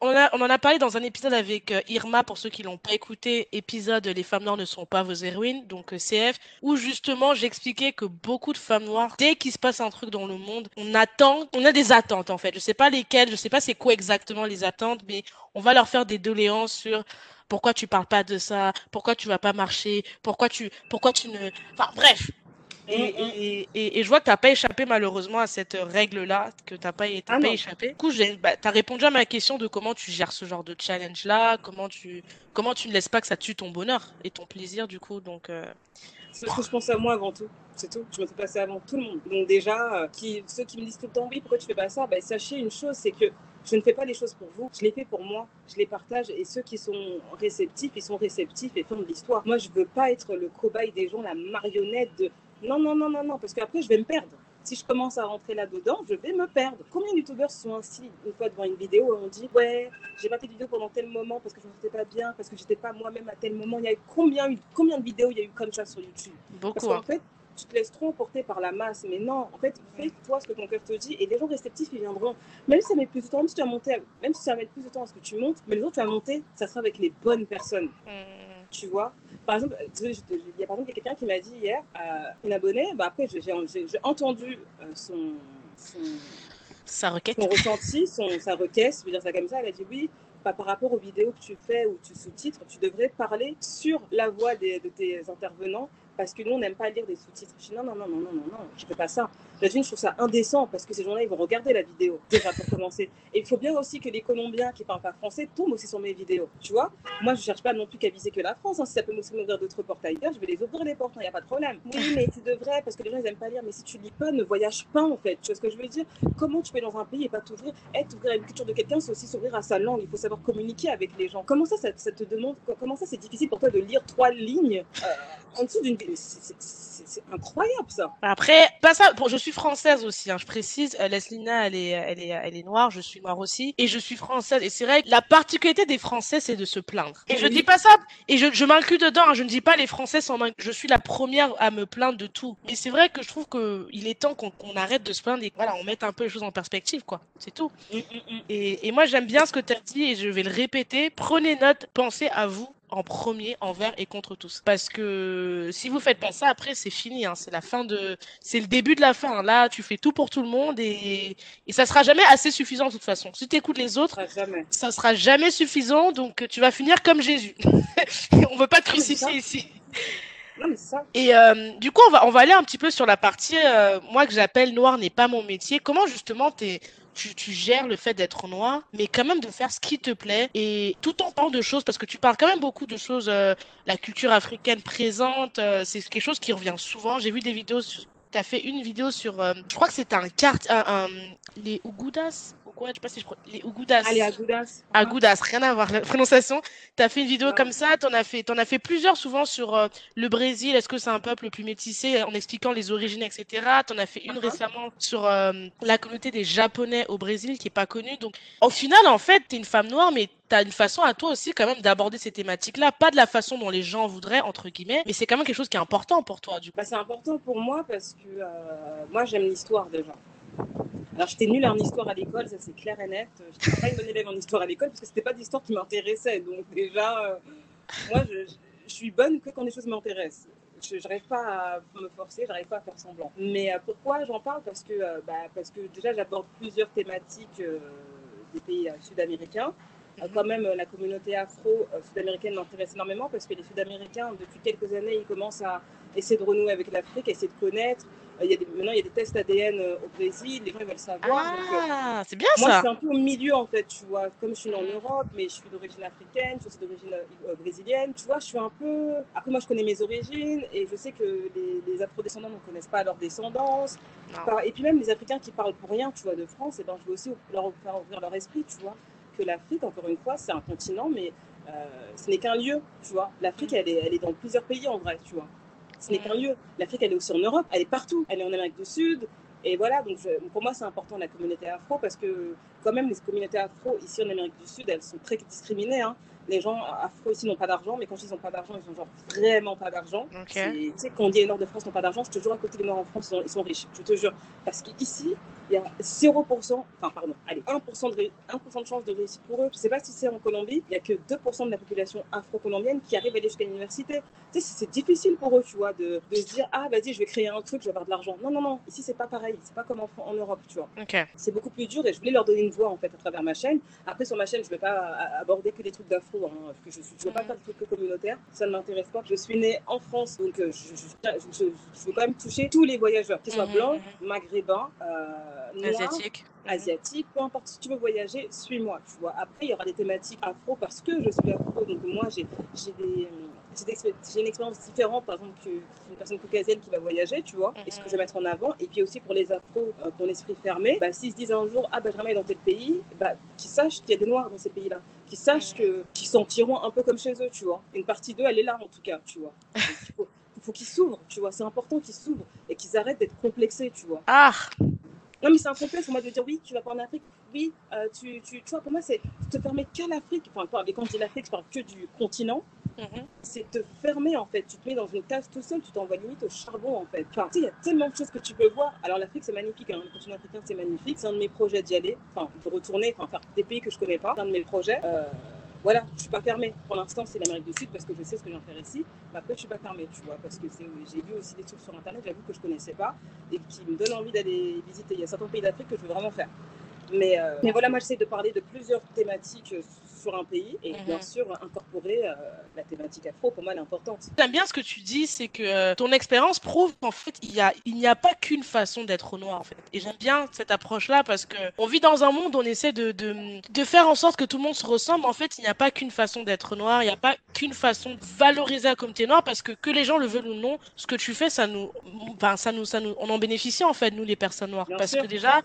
on, en a parlé dans un épisode avec euh, Irma, pour ceux qui l'ont pas écouté, épisode Les femmes noires ne sont pas vos héroïnes, donc euh, CF, où justement j'expliquais que beaucoup de femmes noires, dès qu'il se passe un truc dans le monde, on attend, on a des attentes en fait. Je sais pas lesquelles, je sais pas c'est quoi exactement les attentes, mais on va leur faire des doléances sur pourquoi tu parles pas de ça, pourquoi tu vas pas marcher, pourquoi tu, pourquoi tu ne, enfin bref, Et, et, et, je vois que tu n'as pas échappé malheureusement à cette règle-là, que tu n'as pas, ah pas échappé. Du coup, bah, tu as répondu à ma question de comment tu gères ce genre de challenge-là, comment tu, comment tu ne laisses pas que ça tue ton bonheur et ton plaisir, du coup. Donc, euh... je pense à moi avant tout. C'est tout. Je me fais passer avant tout le monde. Donc déjà, euh, qui, ceux qui me disent tout le temps, oui, pourquoi tu fais pas ça? Bah, Sachez une chose, c'est que je ne fais pas les choses pour vous, je les fais pour moi, je les partage et ceux qui sont réceptifs, ils sont réceptifs et font de l'histoire. Moi, je veux pas être le cobaye des gens, la marionnette de non, non, non, non, non, parce qu'après, je vais me perdre. Si je commence à rentrer là-dedans, je vais me perdre. Combien de youtubeurs sont ainsi une fois devant une vidéo et on dit Ouais, j'ai pas fait de vidéo pendant tel moment parce que je ne sentais pas bien, parce que j'étais pas moi-même à tel moment. Il y a eu combien, combien de vidéos il y a eu comme ça sur YouTube? Beaucoup. Parce qu'en hein. fait, tu te laisses trop emporter par la masse. Mais non, en fait, fais-toi ce que ton cœur te dit et les gens réceptifs, ils viendront. Même si ça met plus de temps, même si tu vas monter, même si ça mettre plus de temps à ce que tu montes, mais les autres, tu vas monter, ça sera avec les bonnes personnes. Mmh tu vois. Par exemple, il y a par exemple quelqu'un qui m'a dit hier, euh, une abonnée, bah après j'ai entendu euh, son, son, sa requête. son ressenti, son, sa requête, je veux dire ça comme ça, elle a dit oui, par rapport aux vidéos que tu fais ou tu sous-titres, tu devrais parler sur la voix des, de tes intervenants parce que nous, on n'aime pas lire des sous-titres. Je dis non, non, non, non, non, non, non, je fais pas ça. La je trouve ça indécent parce que ces gens-là, ils vont regarder la vidéo déjà pour commencer. Et il faut bien aussi que les Colombiens qui parlent pas français tombent aussi sur mes vidéos. Tu vois Moi, je cherche pas non plus qu'à viser que la France. Hein. Si ça peut m'ouvrir d'autres portes ailleurs, je vais les ouvrir les portes, il hein, n'y a pas de problème. Oui, mais tu devrais parce que les gens, ils aiment pas lire. Mais si tu lis pas, ne voyage pas en fait. Tu vois ce que je veux dire? Comment tu peux dans un pays et pas t'ouvrir Être ouvrir à une culture de quelqu'un, c'est aussi s'ouvrir à sa langue. Il faut savoir communiquer avec les gens. Comment ça, ça, te demande Comment ça, c'est difficile pour toi de lire trois lignes euh, en dessous d'une c'est incroyable ça. Après, pas ça. Bon, je suis française aussi. Hein, je précise. Euh, Leslina, elle est, elle est, elle est noire. Je suis noire aussi, et je suis française. Et c'est vrai. La particularité des Français, c'est de se plaindre. Et je dis pas ça. Et je, je m'inclus dedans. Hein, je ne dis pas les Français sont. Je suis la première à me plaindre de tout. Mais c'est vrai que je trouve que il est temps qu'on arrête de se plaindre et voilà, on mette un peu les choses en perspective, quoi. C'est tout. Mm, mm, mm. Et, et moi, j'aime bien ce que tu as dit et je vais le répéter. Prenez note. Pensez à vous en premier envers et contre tous. Parce que si vous faites pas ça, après c'est fini. Hein. C'est la fin de, c'est le début de la fin. Là, tu fais tout pour tout le monde et, et ça sera jamais assez suffisant de toute façon. Si tu écoutes les autres, ça sera, ça sera jamais suffisant. Donc tu vas finir comme Jésus. on veut pas te crucifier ici. Non, mais ça. Et euh, du coup, on va, on va aller un petit peu sur la partie, euh, moi que j'appelle noir n'est pas mon métier. Comment justement t'es tu, gères le fait d'être noir, mais quand même de faire ce qui te plaît et tout en parlant de choses, parce que tu parles quand même beaucoup de choses, euh, la culture africaine présente, euh, c'est quelque chose qui revient souvent. J'ai vu des vidéos, tu as fait une vidéo sur, euh, je crois que c'était un carte, les Ugudas, quoi, je sais pas si je les Ugudas. Ah, les Agudas. Agudas, rien à voir la prononciation. Tu as fait une vidéo comme ça, tu en as fait, en as fait plusieurs souvent sur euh, le Brésil, est-ce que c'est un peuple le plus métissé en expliquant les origines, etc. Tu en as fait une uh-huh. récemment sur euh, la communauté des Japonais au Brésil qui est pas connue. Donc, au final, en fait, tu es une femme noire, mais tu as une façon à toi aussi quand même d'aborder ces thématiques-là, pas de la façon dont les gens voudraient, entre guillemets, mais c'est quand même quelque chose qui est important pour toi. Du coup. Bah, c'est important pour moi parce que euh, moi, j'aime l'histoire déjà. Alors, j'étais nulle en histoire à l'école, ça c'est clair et net. Je n'étais pas une bonne élève en histoire à l'école parce que c'était pas d'histoire qui m'intéressait. Donc, déjà, euh, moi, je, je, suis bonne que quand les choses m'intéressent. Je n'arrive pas à me forcer, j'arrive pas à faire semblant. Mais euh, pourquoi j'en parle? Parce que, euh, bah, parce que déjà, j'aborde plusieurs thématiques des pays sud-américains. Quand même, la communauté afro-sud-américaine m'intéresse énormément parce que les Sud-Américains, depuis quelques années, ils commencent à essayer de renouer avec l'Afrique, essayer de connaître, il y a des, maintenant, il y a des tests ADN euh, au Brésil, les gens veulent savoir. Euh, ah, c'est bien ça. Moi, je suis un peu au milieu, en fait, tu vois. Comme je suis en Europe, mais je suis d'origine africaine, je suis d'origine euh, brésilienne. Tu vois, je suis un peu. Après, moi, je connais mes origines et je sais que les, les afro-descendants ne connaissent pas leur descendance. Et puis, même les Africains qui parlent pour rien, tu vois, de France, et ben, je veux aussi leur faire ouvrir leur esprit, tu vois. Que l'Afrique, encore une fois, c'est un continent, mais ce n'est qu'un lieu, tu vois. L'Afrique, elle est, elle est dans plusieurs pays, en vrai, tu vois ce n'est qu'un lieu. L'Afrique, elle est aussi en Europe, elle est partout. Elle est en Amérique du Sud. Et voilà, donc pour moi, c'est important la communauté afro parce que, quand même, les communautés afro ici en Amérique du Sud, elles sont très discriminées. Hein les gens afro ici n'ont pas d'argent, mais quand ils n'ont pas d'argent, ils ont genre vraiment pas d'argent. Tu sais, quand on dit les Nord de France n'ont pas d'argent, je te jure, à côté des Nord en France, ils sont, riches. Je te jure. Parce qu'ici, il y a 0%, enfin, pardon, allez, 1% de, 1 de chance de réussite pour eux. Je ne sais pas si c'est en Colombie, il n'y a que 2% de la population afro-colombienne qui arrive à aller jusqu'à l'université. Tu sais, c'est difficile pour eux, tu vois, de, de se dire, ah, vas-y, je vais créer un truc, je vais avoir de l'argent. Non, non, non, ici, c'est pas pareil. C'est pas comme en, en Europe, tu vois. C'est beaucoup plus dur et je voulais leur donner une voix, en fait, à travers ma chaîne. Après, sur ma chaîne, je ne vais pas aborder que des trucs d'afro hein, que je ne veux pas faire de trucs communautaires, ça ne m'intéresse pas. Je suis née en France, donc je, je, veux quand même toucher tous les voyageurs, qu'ils soient blancs, maghrébins, noirs, asiatiques asiatique, peu importe si tu veux voyager, suis-moi, tu vois. Après, il y aura des thématiques afro parce que je suis afro, donc moi, j'ai j'ai une expérience différente, par exemple, qu'une personne caucasienne qui va voyager, tu vois, et ce que je vais mettre en avant. Et puis aussi pour les afros, euh, ton esprit fermé, bah, s'ils se disent un jour, ah, ben, je dans tel pays, bah, qu'ils sachent qu'il y a des noirs dans ces pays-là, qu'ils sachent qu'ils sentiront un peu comme chez eux, tu vois. Une partie d'eux, elle est là, en tout cas, tu vois. il faut, faut qu'ils s'ouvrent, tu vois. C'est important qu'ils s'ouvrent et qu'ils arrêtent d'être complexés, tu vois. Ah non, mais c'est un complexe pour moi de dire oui, tu vas pas en Afrique. Oui, euh, tu, tu, tu, vois, pour moi, c'est te permet qu'à l'Afrique. Enfin, quand je dis l'Afrique, je parle que du continent. Mhm. C'est te fermer en fait. Tu te mets dans une case tout seul, tu t'envoies limite au charbon en fait. Enfin, tu sais, il y a tellement de choses que tu peux voir. Alors l'Afrique c'est magnifique, hein. le continent africain c'est magnifique. C'est un de mes projets d'y aller, enfin de retourner, enfin faire des pays que je connais pas. C'est un de mes projets. Euh, voilà, je suis pas fermée. Pour l'instant, c'est l'Amérique du Sud parce que je sais ce que j'ai faire ici. Mais après, je suis pas fermée, tu vois, parce que j'ai vu aussi des trucs sur Internet, j'avoue que je connaissais pas et qui me donnent envie d'aller visiter. Il y a certains pays d'Afrique que je veux vraiment faire. Mais, euh, mais voilà, moi, j'essaie de parler de plusieurs thématiques sur un pays et bien mhm. sûr incorporer euh, la thématique afro pour moi elle est importante. J'aime bien ce que tu dis, c'est que euh, ton expérience prouve qu'en fait il y a il n'y a pas qu'une façon d'être noir en fait. Et j'aime bien cette approche là parce que on vit dans un monde où on essaie de, de, de faire en sorte que tout le monde se ressemble. En fait il n'y a pas qu'une façon d'être noir, il n'y a pas qu'une façon de valoriser la communauté noire parce que que les gens le veulent ou non, ce que tu fais ça nous, enfin ça nous ça nous on en bénéficie en fait nous les personnes noires parce que déjà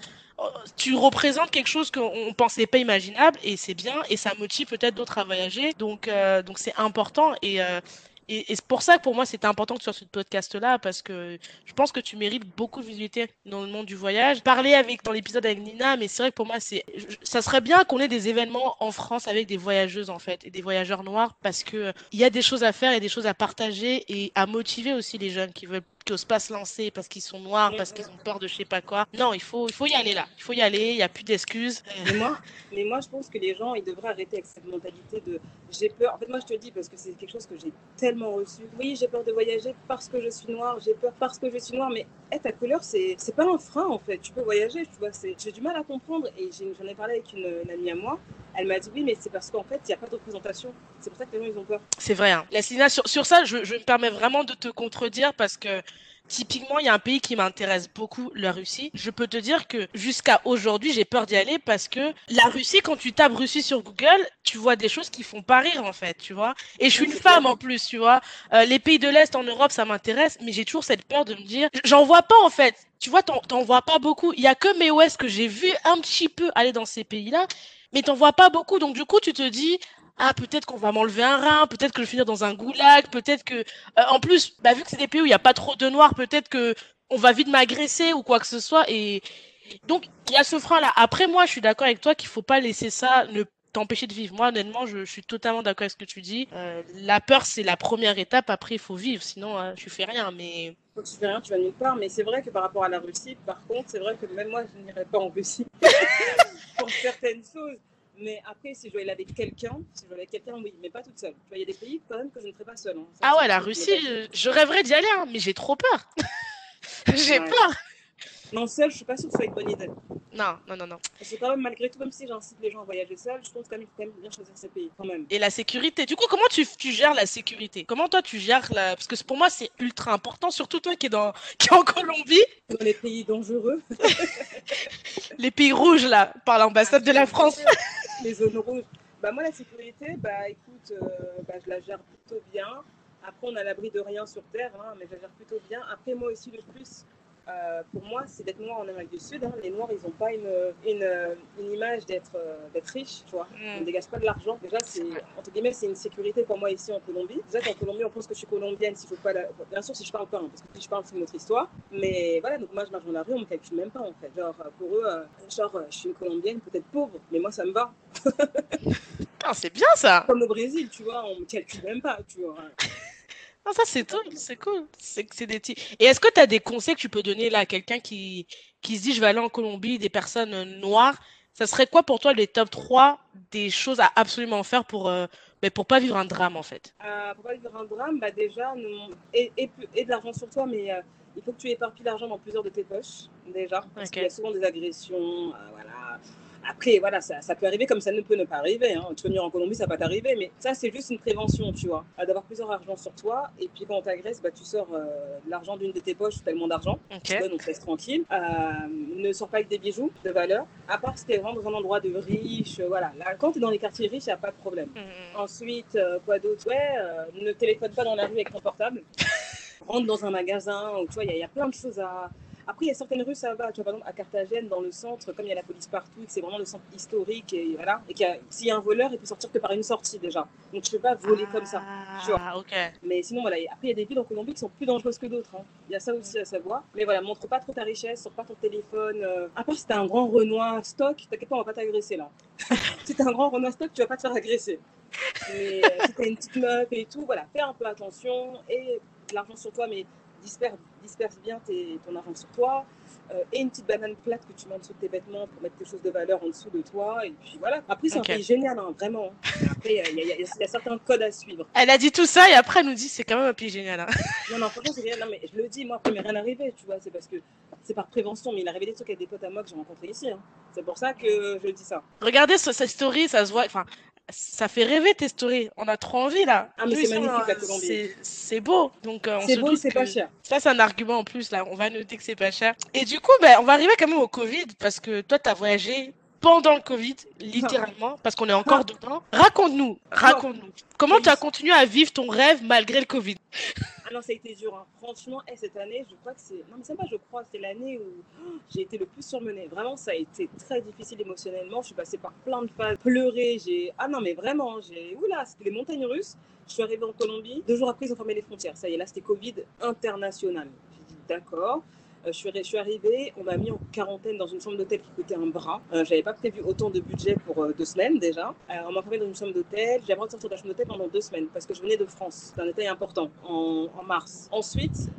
tu représentes quelque chose qu'on pensait pas imaginable et c'est bien et ça peut-être d'autres à voyager. Donc euh, donc c'est important et euh, et, c'est pour ça que pour moi c'était important que tu sois sur ce podcast là parce que je pense que tu mérites beaucoup de visibilité dans le monde du voyage. Parler avec dans l'épisode avec Nina mais c'est vrai que pour moi c'est ça serait bien qu'on ait des événements en France avec des voyageuses en fait et des voyageurs noirs parce que il y a des choses à faire et des choses à partager et à motiver aussi les jeunes qui veulent qui n'osent pas se lancer parce qu'ils sont noirs, parce qu'ils ont peur de je sais pas quoi. Non, il faut, il faut y aller là. Il faut y aller, il n'y a plus d'excuses. Mais moi, mais moi, je pense que les gens, ils devraient arrêter avec cette mentalité de j'ai peur. En fait, moi, je te dis parce que c'est quelque chose que j'ai tellement reçu. Oui, j'ai peur de voyager parce que je suis noire, j'ai peur parce que je suis noire, mais ta couleur, c'est pas un frein en fait. Tu peux voyager, tu vois. J'ai du mal à comprendre et j'en ai, parlé avec une, amie à moi. Elle m'a dit oui, mais c'est parce qu'en fait, il n'y a pas de représentation. C'est pour ça que les gens, ils ont peur. C'est vrai. Hein. Sur, sur ça, je, je me permets vraiment de te contredire parce que Typiquement, il y a un pays qui m'intéresse beaucoup, la Russie. Je peux te dire que jusqu'à aujourd'hui, j'ai peur d'y aller parce que la Russie, quand tu tapes Russie sur Google, tu vois des choses qui font pas rire en fait, tu vois. Et je suis une femme en plus, tu vois. Euh, les pays de l'Est en Europe, ça m'intéresse, mais j'ai toujours cette peur de me dire, j'en vois pas en fait. Tu vois, t'en vois pas beaucoup. Il y a que mes West que j'ai vu un petit peu aller dans ces pays-là, mais t'en vois pas beaucoup. Donc du coup, tu te dis, ah peut-être qu'on va m'enlever un rein, peut-être que je vais finir dans un goulag, peut-être que euh, en plus bah, vu que c'est des pays où il n'y a pas trop de noirs, peut-être que on va vite m'agresser ou quoi que ce soit et donc il y a ce frein là. Après moi je suis d'accord avec toi qu'il faut pas laisser ça ne t'empêcher de vivre. Moi honnêtement je, suis totalement d'accord avec ce que tu dis. Euh, la peur c'est la première étape, après il faut vivre, sinon euh, je fais rien mais quand tu fais rien, tu vas nulle part. Mais c'est vrai que par rapport à la Russie, par contre, c'est vrai que même moi, je n'irais pas en Russie pour certaines choses. Mais après, si je dois aller avec quelqu'un, si je dois aller avec quelqu'un, oui, mais pas toute seule. Tu vois, il y a des pays quand même que je ne ferai pas seule. Hein. Ah ouais, la Russie, je, rêverais d'y aller, hein, mais j'ai trop peur. j'ai peur. Non, seule, je suis pas sûre que ce soit une bonne idée. Non, non, non, non. Que quand même, malgré tout, même si j'incite les gens à voyager seuls, je pense quand même qu'il faut quand même bien choisir ces pays, quand même. Et la sécurité. Du coup, comment tu, tu gères la sécurité? Comment toi, tu gères la... Parce que pour moi, c'est ultra important, surtout toi qui es, dans... qui est en Colombie. Dans les pays dangereux. les pays rouges, là, par l'ambassade de la France. les zones rouges. Bah, moi, la sécurité, bah, écoute, euh, bah, je la gère plutôt bien. Après, on a l'abri de rien sur Terre, hein, mais je la gère plutôt bien. Après, moi aussi, le plus, euh, pour moi, c'est d'être noir en Amérique du Sud. Hein. Les noirs, ils n'ont pas une, une, une image d'être euh, riches, tu vois. Mm. On ne dégage pas de l'argent. Déjà, c'est entre guillemets, c'est une sécurité pour moi ici en Colombie. Déjà qu'en Colombie, on pense que je suis colombienne. Faut pas Bien sûr, si je parle pas, hein, parce que si je parle, c'est une autre histoire. Mais voilà, donc moi, je marche dans la rue, on me calcule même pas en fait. Genre, pour eux, euh, genre, je suis une colombienne, peut-être pauvre, mais moi, ça me va. ah, c'est bien ça. Comme au Brésil, tu vois, on me calcule même pas, tu vois. Ah, ça, c'est cool, c'est cool. C'est des Et est-ce que tu as des conseils que tu peux donner là à quelqu'un qui, qui se dit je vais aller en Colombie, des personnes noires Ça serait quoi pour toi les top 3 des choses à absolument faire pour, euh, mais pour pas vivre un drame en fait? Euh, Pour pas vivre un drame, bah déjà, et, et, et de l'argent sur toi, mais euh, il faut que tu éparpilles l'argent dans plusieurs de tes poches déjà. Parce qu'il y a souvent des agressions, euh, voilà après, voilà, ça, ça, peut arriver comme ça ne peut ne pas arriver. Hein. Tu peux venir en Colombie, ça va pas t'arriver. Mais ça, c'est juste une prévention, tu vois. D'avoir plusieurs argent sur toi. Et puis, quand on t'agresse, bah, tu sors euh, l'argent d'une de tes poches, tellement d'argent. Okay. donc, reste tranquille. Euh, ne sors pas avec des bijoux de valeur. À part si tu es vraiment dans un endroit de riche. voilà. Là, quand tu es dans les quartiers riches, il n'y a pas de problème. Mm. Ensuite, quoi d'autre? Ouais, ne téléphone pas dans la rue avec ton portable. Rentre dans un magasin où tu vois, il y, y, a plein de choses à, après, il y a certaines rues, ça va. Tu vois, par exemple, à Carthagène, dans le centre, comme il y a la police partout, que c'est vraiment le centre historique, et voilà, et qu'il s'il y a un voleur, il peut sortir que par une sortie déjà. Donc, tu ne peux pas voler ah, comme ça. Tu vois. ok. Mais sinon, voilà. Après, il y a des villes en Colombie qui sont plus dangereuses que d'autres. Hein. Il y a ça aussi à savoir. Mais voilà, montre pas trop ta richesse, sors pas ton téléphone. Euh... À part si t'as un grand Renoir stock, t'inquiète pas, on va pas t'agresser là. si t'as un grand Renoir stock, tu vas pas te faire agresser. Mais euh, si t'as une petite meuf et tout, voilà, fais un peu attention et l'argent sur toi, mais disperse, disperse bien tes, ton argent sur toi. Euh, et une petite banane plate que tu mets en dessous de tes vêtements pour mettre quelque chose de valeur en dessous de toi. Et puis voilà. Après, c'est un pays génial, hein, vraiment. Après, il y, a- y y certains codes à suivre. Elle a dit tout ça et après elle nous dit c'est quand même un pays génial. hein. Non, non, franchement, c'est rien. Non, mais je le dis, moi, après, il m'est rien arrivé, tu vois. C'est parce que c'est par prévention. Mais il est arrivé des trucs avec des potes à moi que j'ai rencontrés ici. hein. C'est pour ça que je dis ça. Regardez ce- cette story, ça se voit. Enfin, ça fait rêver tes stories. On a trop envie là. Ah, mais c'est magnifique, c'est- beau. Donc euh, on C'est beau, c'est pas cher. Ça, c'est un argument en plus, là. On va noter que c'est pas cher. Et du coup, ben, on va arriver quand même au Covid, parce que toi, tu as voyagé pendant le Covid, littéralement, parce qu'on est encore dedans. Raconte-nous, raconte-nous. Comment tu as continué à vivre ton rêve malgré le Covid? Ah non, ça a été dur. hein. Franchement, eh, cette année, je crois que c'est. Non, mais c'est pas, je crois, c'est l'année où oh, j'ai été le plus surmenée. Vraiment, ça a été très difficile émotionnellement. Je suis passée par plein de phases. Pleurer, j'ai. Ah non, mais vraiment, j'ai. Oula, c'était les montagnes russes. Je suis arrivée en Colombie. Deux jours après, ils ont fermé les frontières. Ça y est, là, c'était Covid international. J'ai dit d'accord. Euh, je, suis, arrivée, on m'a mis en quarantaine dans une chambre d'hôtel qui coûtait un bras. Euh, J'avais pas prévu autant de budget pour euh, deux semaines déjà. Euh, on m'a enfermée dans une chambre d'hôtel. J'ai droit de sortir de la chambre d'hôtel pendant deux semaines parce que je venais de France. C'est un détail important en, mars. Ensuite,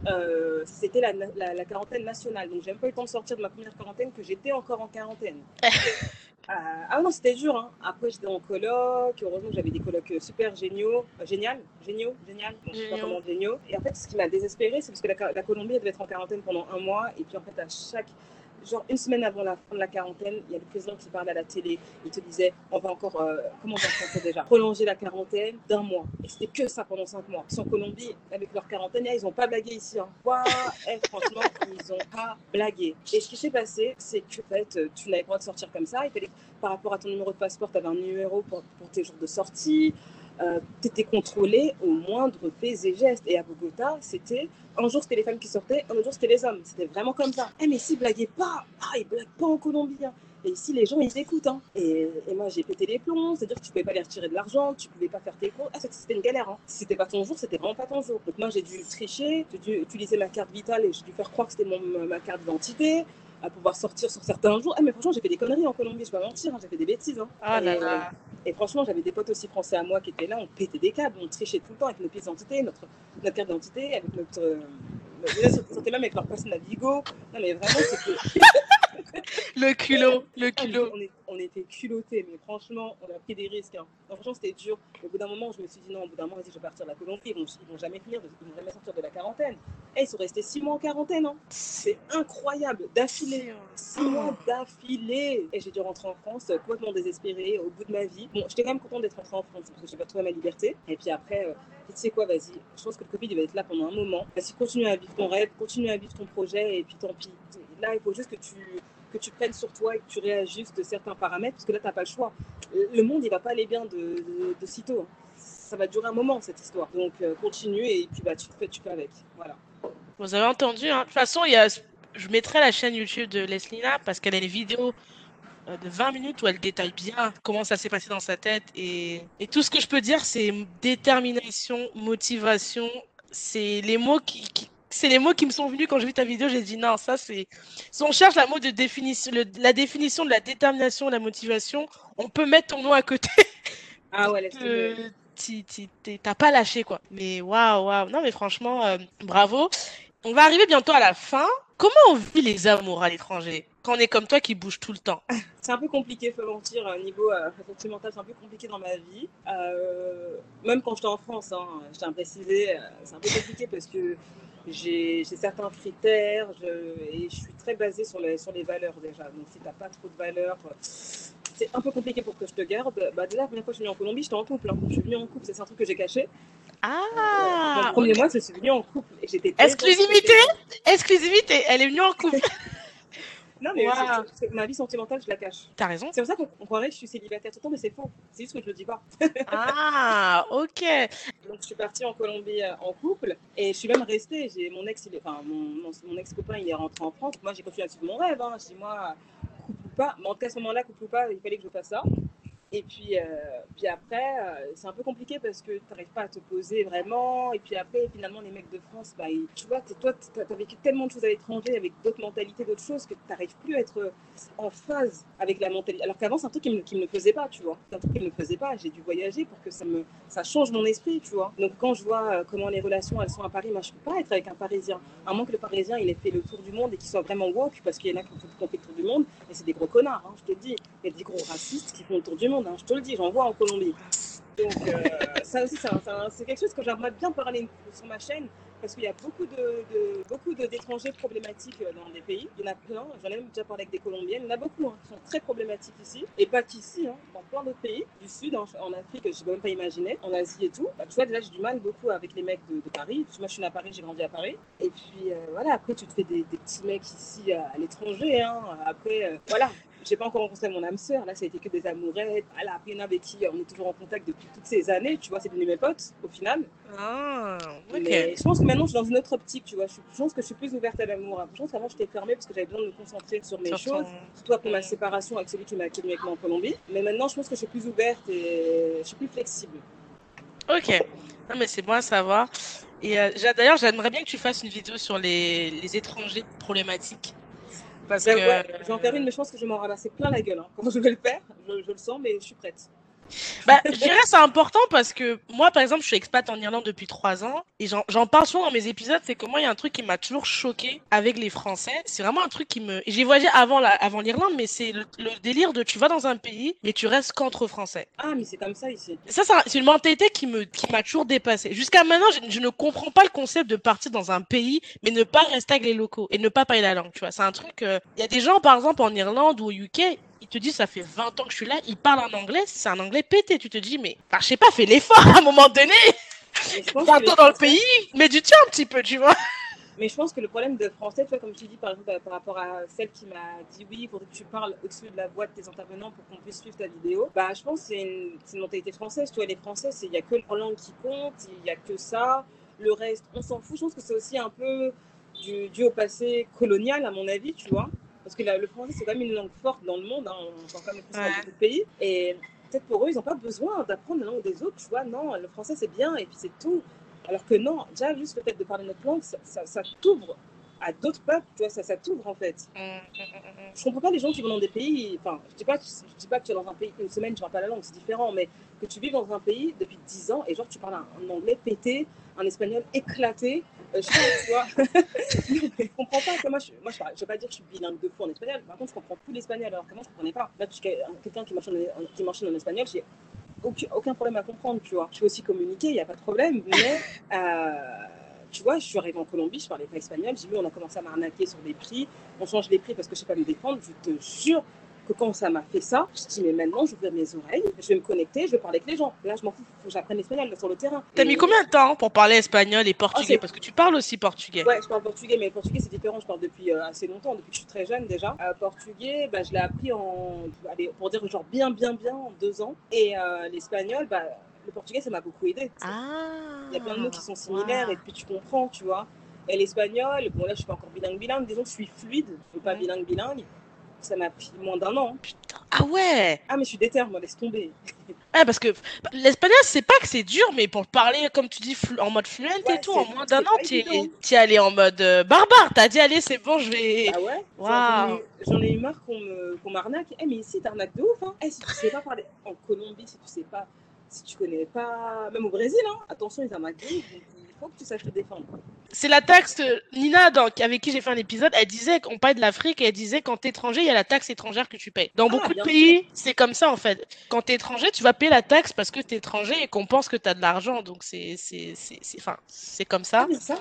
c'était la, quarantaine nationale. Donc j'ai même pas eu le temps de sortir de ma première quarantaine que j'étais encore en quarantaine. Euh, ah non, c'était dur. Hein. Après, j'étais en coloc. Heureusement, j'avais des colocs super géniaux. Euh, génial, géniaux, génial. Bon, je sais pas comment géniaux. Et en fait, ce qui m'a désespérée, c'est parce que la, la Colombie, elle devait être en quarantaine pendant un mois. Et puis, en fait, à chaque. Genre, une semaine avant la fin de la quarantaine, il y a le président qui parlait à la télé. Il te disait on va encore. euh, comment on va déjà Prolonger la quarantaine d'un mois? Et c'était que ça pendant cinq mois. En Colombie, avec leur quarantaine, ils n'ont pas blagué ici. Hein. Ouah, eh, franchement, ils n'ont pas blagué. Et ce qui s'est passé, c'est que en fait, tu n'avais pas le droit de sortir comme ça. Il fallait par rapport à ton numéro de passeport, tu avais un numéro pour, tes jours de sortie. Euh, tu étais contrôlé au moindre fait et geste. Et à Bogota, c'était un jour c'était les femmes qui sortaient, un autre jour c'était les hommes. C'était vraiment comme ça. Eh, mais ici, blaguez pas. Ah, ils blaguent pas en Colombie. hein. Et ici, les gens, ils écoutent. Hein. Et, et, moi, j'ai pété les plombs. C'est-à-dire que tu pouvais pas les retirer de l'argent, tu pouvais pas faire tes cours. Ah, c'était une galère. Hein. Si c'était pas ton jour, c'était vraiment pas ton jour. Donc moi, j'ai dû tricher, j'ai dû utiliser ma carte vitale et j'ai dû faire croire que c'était ma carte d'identité à pouvoir sortir sur certains jours. Ah, mais franchement, j'ai fait des conneries en Colombie, je vais pas mentir, hein, j'ai fait des bêtises. Hein. Oh là là. Et, et franchement, j'avais des potes aussi français à moi qui étaient là, on pétait des câbles, on trichait tout le temps avec nos pièces d'identité, notre, notre carte d'identité, avec notre. Euh, c'était même avec leur passe Navigo. Non, mais vraiment, c'était. Le culot, le culot. On, est, on était culottés, mais franchement, on a pris des risques. Hein. Franchement, c'était dur. Au bout d'un moment, je me suis dit non, au bout d'un moment, je vais partir de la Colombie. Ils vont, ils vont jamais finir, ils vont jamais sortir de la quarantaine. Et ils sont restés six mois en quarantaine. Hein. C'est incroyable, d'affilée. Six mois d'affilée. Et j'ai dû rentrer en France complètement désespérée au bout de ma vie. Bon, j'étais quand même contente d'être rentrée en France parce que j'ai pas trouvé ma liberté. Et puis après, euh, tu sais quoi, vas-y. Je pense que le Covid il va être là pendant un moment. Vas-y, continue à vivre ton rêve, continue à vivre ton projet. Et puis tant pis. Là, il faut juste que tu que tu prennes sur toi et que tu réajustes certains paramètres, parce que là, tu n'as pas le choix. Le monde, il va pas aller bien de, de, sitôt. Ça va durer un moment, cette histoire. Donc, euh, continue et puis bah, tu fais, tu fais avec. Voilà. Vous avez entendu, hein. De toute façon, y a... je mettrai la chaîne YouTube de Leslina parce qu'elle a une vidéo euh, de 20 minutes où elle détaille bien comment ça s'est passé dans sa tête. Et, et tout ce que je peux dire, c'est détermination, motivation. C'est les mots qui c'est les mots qui me sont venus quand j'ai vu ta vidéo. J'ai dit non, ça c'est. Si on cherche la mot de définition, le, la définition de la détermination, de la motivation, on peut mettre ton nom à côté. Ah ouais, euh, T'as pas lâché quoi. Mais waouh, waouh. Non mais franchement, euh, bravo. On va arriver bientôt à la fin. Comment on vit les amours à l'étranger quand on est comme toi qui bouge tout le temps? C'est un peu compliqué, faut mentir, au niveau euh, sentimental, c'est un peu compliqué dans ma vie. Euh, même quand j'étais en France, hein, je tiens à préciser, c'est un peu compliqué parce que j'ai certains critères je, et je suis très basée sur les, sur les valeurs déjà. Donc si tu n'as pas trop de valeurs, c'est un peu compliqué pour que je te garde. Bah, déjà, la première fois que je suis venue en Colombie, j'étais en couple. hein. Je suis venue en couple, c'est un truc que j'ai caché. Ah Mon premier mois, je suis venue en couple. Et j'étais Exclusivité Exclusivité, elle est venue en couple. Non, mais Wow. ma vie sentimentale, je la cache. T'as raison. C'est pour ça qu'on on croirait que je suis célibataire tout le temps, mais c'est faux. C'est juste que je le dis pas. Ah, ok. Donc, je suis partie en Colombie euh, en couple et je suis même restée. J'ai mon ex, il est- enfin, mon, mon, mon ex-copain, il est rentré en France. Moi, j'ai continué à suivre mon rêve. Hein. Je dis, moi, couple ou pas. Mais en tout cas, à ce moment-là, couple ou pas, il fallait que je fasse ça. Et puis, euh, puis après, euh, c'est un peu compliqué parce que tu n'arrives pas à te poser vraiment. Et puis après, finalement, les mecs de France, bah, ils- tu vois, toi, tu as vécu tellement de choses à l'étranger avec d'autres mentalités, d'autres choses, que tu n'arrives plus à être en phase avec la mentalité. Alors qu'avant, c'est un truc qui me, qui me faisait pas, tu vois. C'est un truc qui me faisait pas. J'ai dû voyager pour que ça, me, ça change mon esprit, tu vois. Donc quand je vois euh, comment les relations, elles sont à Paris, moi, je peux pas être avec un Parisien. À moins que le Parisien, il ait fait le tour du monde et qu'il soit vraiment woke, parce qu'il y en a qui ont fait le tour du monde, et c'est des gros connards, hein, je te dis. A des gros racistes qui font le tour du monde, hein, je te le dis, j'en vois en Colombie. Donc euh, ça aussi, c'est quelque chose que j'aimerais bien parler sur ma chaîne, parce qu'il y a beaucoup de, beaucoup d'étrangers problématiques euh, dans des pays. Il y en a plein. J'en ai même déjà parlé avec des Colombiennes. Il y en a beaucoup hein, qui sont très problématiques ici. Et pas qu'ici, hein, dans plein d'autres pays. Du Sud, en, Afrique, je peux même pas imaginer. En Asie et tout. Bah, tu vois, déjà, j'ai du mal beaucoup avec les mecs de, Paris. Moi, je suis née à Paris, j'ai grandi à Paris. Et puis, euh, voilà, après, tu te fais des, petits mecs ici à, l'étranger. Après, voilà. J'ai pas encore rencontré mon âme sœur, là ça a été que des amourettes. En a avec qui on est toujours en contact depuis toutes ces années, tu vois, c'est devenu mes potes au final. Ah, ok. Mais je pense que maintenant, je suis dans une autre optique, tu vois. Je, pense que je suis plus ouverte à l'amour. Je pense qu'avant, j'étais fermée parce que j'avais besoin de me concentrer sur mes Sur choses. ton- Surtout après ma séparation avec celui qui m'a connu avec moi en Colombie. Mais maintenant, je pense que je suis plus ouverte et je suis plus flexible. Ok. Non, mais c'est bon à savoir. Et euh, d'ailleurs, j'aimerais bien que tu fasses une vidéo sur les, les étrangers problématiques. Parce que. Ben ouais, je vais en faire une, mais je pense que je vais m'en ramasser plein la gueule. hein. Quand je vais le faire, je, je le sens, mais je suis prête. Bah, je dirais c'est important parce que moi, par exemple, je suis expat en Irlande depuis trois ans et j'en j'en parle souvent dans mes épisodes. C'est que moi, il y a un truc qui m'a toujours choqué avec les Français. C'est vraiment un truc qui me. J'ai voyagé avant la- avant l'Irlande, mais c'est le, le délire de tu vas dans un pays et tu restes qu'entre Français. Ah, mais c'est comme ça ici. Ça, c'est une mentalité qui me qui m'a toujours dépassée. Jusqu'à maintenant, je, je ne comprends pas le concept de partir dans un pays, mais ne pas rester avec les locaux et ne pas parler la langue. Tu vois, c'est un truc. euh, Il y a des gens, par exemple, en Irlande ou au UK, ils te disent ça fait 20 ans que je suis là, ils parlent en anglais, c'est un anglais pété. Tu te dis, mais enfin, je sais pas, fais l'effort à un moment donné. Mais je pense 20 que les ans dans le pays, mais du tien un petit peu, tu vois. Mais je pense que le problème de français, tu vois, comme tu dis par exemple par rapport à celle qui m'a dit oui, il faudrait que tu parles au-dessus de la voix de tes intervenants pour qu'on puisse suivre ta vidéo, bah je pense que c'est une, mentalité française. Tu vois, les Français, il n'y a que leur langue qui compte, il n'y a que ça. Le reste, on s'en fout. Je pense que c'est aussi un peu dû au passé colonial, à mon avis, tu vois. Parce que la- le français, c'est quand même une langue forte dans le monde. Hein. On entend quand même français Ouais. dans beaucoup de pays. Et peut-être pour eux, ils n'ont pas besoin d'apprendre la langue des autres, tu vois. Non, le français, c'est bien et puis c'est tout. Alors que non, déjà, juste le fait de parler notre langue, ça, ça, ça t'ouvre à d'autres peuples, tu vois, ça, ça t'ouvre en fait. Je comprends pas les gens qui vont dans des pays, enfin, je dis pas, je dis pas que tu es dans un pays une semaine, tu parles pas la langue, c'est différent, mais que tu vis dans un pays depuis 10 ans et genre tu parles un, anglais pété, un espagnol éclaté, euh, je sais pas, tu vois. Non, mais je comprends pas, que moi, je, moi je, vais pas dire que je suis bilingue deux fois en espagnol, par contre je comprends plus l'espagnol, alors que moi je comprenais pas? Là, tu quelqu'un qui m'enchaîne en, qui m'enchaîne en espagnol, j'ai aucun, aucun problème à comprendre, tu vois. Je peux aussi communiquer, il n'y a pas de problème, mais euh, tu vois, je suis arrivée en Colombie, je parlais pas espagnol, j'ai vu, on a commencé à m'arnaquer sur des prix, on change les prix parce que je sais pas me défendre, je te jure que quand ça m'a fait ça, je dis mais maintenant vais mes oreilles, je vais me connecter, je vais parler avec les gens. Là, je m'en fous, faut que j'apprenne l'espagnol sur le terrain. T'as Et- mis combien de temps pour parler espagnol et portugais? C'est- Parce que tu parles aussi portugais. Ouais, je parle portugais, mais le portugais c'est différent. Je parle depuis euh, assez longtemps, depuis que je suis très jeune déjà. Euh, portugais, bah, je l'ai appris en, allez, pour dire genre bien, bien, bien en deux ans. Et euh, l'espagnol, bah, le portugais ça m'a beaucoup aidé. Ah. Il y a plein de mots qui sont similaires Wow. et puis tu comprends, tu vois. Et l'espagnol, bon là je suis pas encore bilingue bilingue, disons que je suis fluide, je suis pas bilingue bilingue. Ça m'a pris moins d'un an. Putain. Ah ouais. Ah mais je suis déter, moi laisse tomber. Ah, parce que l'espagnol, c'est pas que c'est dur, mais pour parler, comme tu dis, en mode fluent Ouais, et tout, en moins d'un an, tu es, allé en mode euh, barbare. T'as dit, allez, c'est bon, je vais. Ah ouais? Waouh. J'en ai, eu marre qu'on me- m'arnaque. Eh mais ici t'arnaques de ouf hein. Eh, si tu sais pas parler en Colombie, si tu sais pas, si tu connais pas, même au Brésil hein, attention ils. Donc il faut que tu saches te défendre. C'est la taxe. Nina, donc, avec qui j'ai fait un épisode, elle disait qu'on parlait de l'Afrique et elle disait quand t'es étranger, il y a la taxe étrangère que tu payes. Dans Ah, beaucoup de pays, c'est comme ça en fait. Quand t'es étranger, tu vas payer la taxe parce que t'es étranger et qu'on pense que t'as de l'argent. Donc c'est c'est c'est c'est- enfin c'est comme Ah ça. mais ça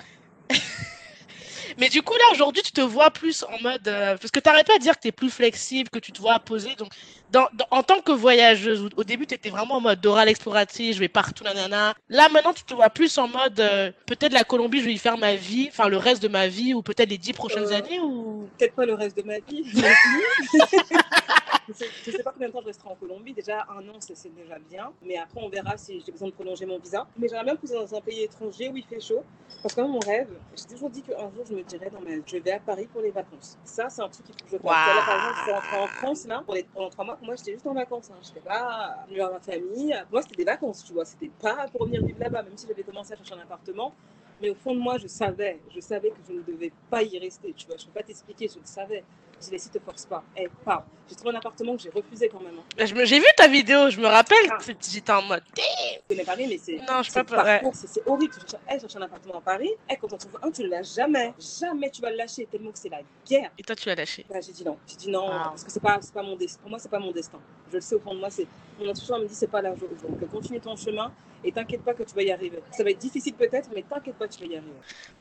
Mais du coup, là, aujourd'hui, tu te vois plus en mode. euh, parce que tu pas à dire que tu es plus flexible, que tu te vois poser. Donc, dans, dans- en tant que voyageuse, au- début, tu étais vraiment en mode d'oral exploratrice, je vais partout, nanana. Là, maintenant, tu te vois plus en mode. euh, peut-être la Colombie, je vais y faire ma vie, enfin, le reste de ma vie, ou peut-être les dix prochaines Euh, années, ou. Peut-être pas le reste de ma vie. non je, je sais pas combien de temps je resterai en Colombie. Déjà, un an, c'est déjà bien. Mais après, on verra si j'ai besoin de prolonger mon visa. Mais j'aimerais bien poser dans un pays étranger où il fait chaud. Parce que moi, mon rêve, j'ai toujours dit qu'un jour, je me dirais dans ma... je vais à Paris pour les vacances. Ça, c'est un truc qu'il faut que je fasse. Par exemple, je suis rentrée en France là, pendant trois mois. Moi, j'étais juste en vacances. Hein. Je n'étais pas venue voir ma famille. Moi, c'était des vacances, tu vois. C'était pas pour venir vivre là-bas, même si j'avais commencé à chercher un appartement. Mais au fond de moi, je savais, je savais que je ne devais pas y rester. Tu vois, je ne peux pas t'expliquer, je le savais. Je disais, si te force pas, eh, pars. J'ai trouvé un appartement que j'ai refusé quand même. hein. J'ai vu ta vidéo, je me rappelle, Ah. j'étais en mode. Je connais Paris, mais c'est. Non, je le pas. ouais. c'est- horrible. Tu cherches, elle cherche un appartement à Paris. Elle, quand on trouve un, tu ne l'as jamais. Jamais tu vas le lâcher, tellement que c'est la guerre. Et toi, tu l'as lâché. Bah, j'ai dit non. J'ai dit non, Wow. parce que c'est pas, pas mon destin. Pour moi, c'est pas mon destin. Je le sais au fond de moi. C'est mon intuition me dit c'est pas là. Donc continue ton chemin et t'inquiète pas que tu vas y arriver. Ça va être difficile peut-être, mais t'inquiète pas, tu vas y arriver.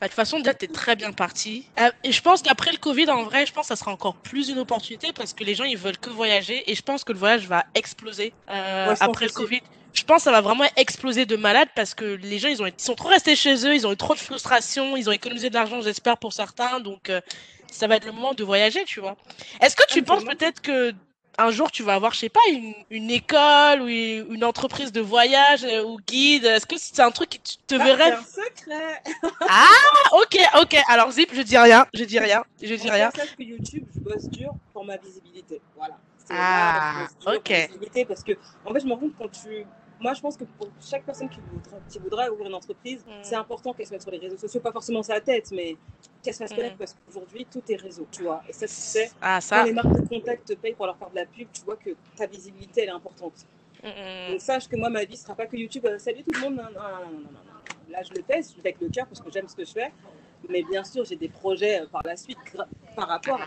Bah, de toute façon, déjà, t'es très bien parti. Euh, et je pense qu'après le Covid, en vrai, je pense que ça sera encore plus une opportunité parce que les gens, ils veulent que voyager. Et je pense que le voyage va exploser euh, Ouais, après le. Covid. Je pense que ça va vraiment exploser de malade parce que les gens, ils, ont, ils sont trop restés chez eux, ils ont eu trop de frustration, ils ont économisé de l'argent, j'espère, pour certains. Donc, euh, ça va être le moment de voyager, tu vois. Est-ce que tu penses peut-être que un jour tu vas avoir, je sais pas, une, une école ou une entreprise de voyage euh, ou guide Est-ce que c'est un truc que tu te Ah, verrais c'est un secret. ah, ok, ok. Alors, Zip, je dis rien. Je dis rien. Je dis En rien. sache que YouTube, je bosse dur pour ma visibilité. Voilà. C'est Ah, là, ok. visibilité parce que, en fait, je me rends compte quand tu. Moi, je pense que pour chaque personne qui voudra, qui voudra ouvrir une entreprise, Mm. c'est important qu'elle se mette sur les réseaux sociaux, pas forcément sa tête, mais qu'elle se fasse Mm. connaître parce qu'aujourd'hui, tout est réseau, tu vois. Et ça, sais, Ah, quand ça. les marques de contact te payent pour leur faire de la pub, tu vois que ta visibilité, elle est importante. Donc, sache que moi, ma vie sera pas que YouTube. euh, Salut tout le monde. Non, non, non, non, non, non, non. Là, je le fais, je le fais avec le cœur parce que j'aime ce que je fais. Mais bien sûr, j'ai des projets euh, par la suite par rapport à,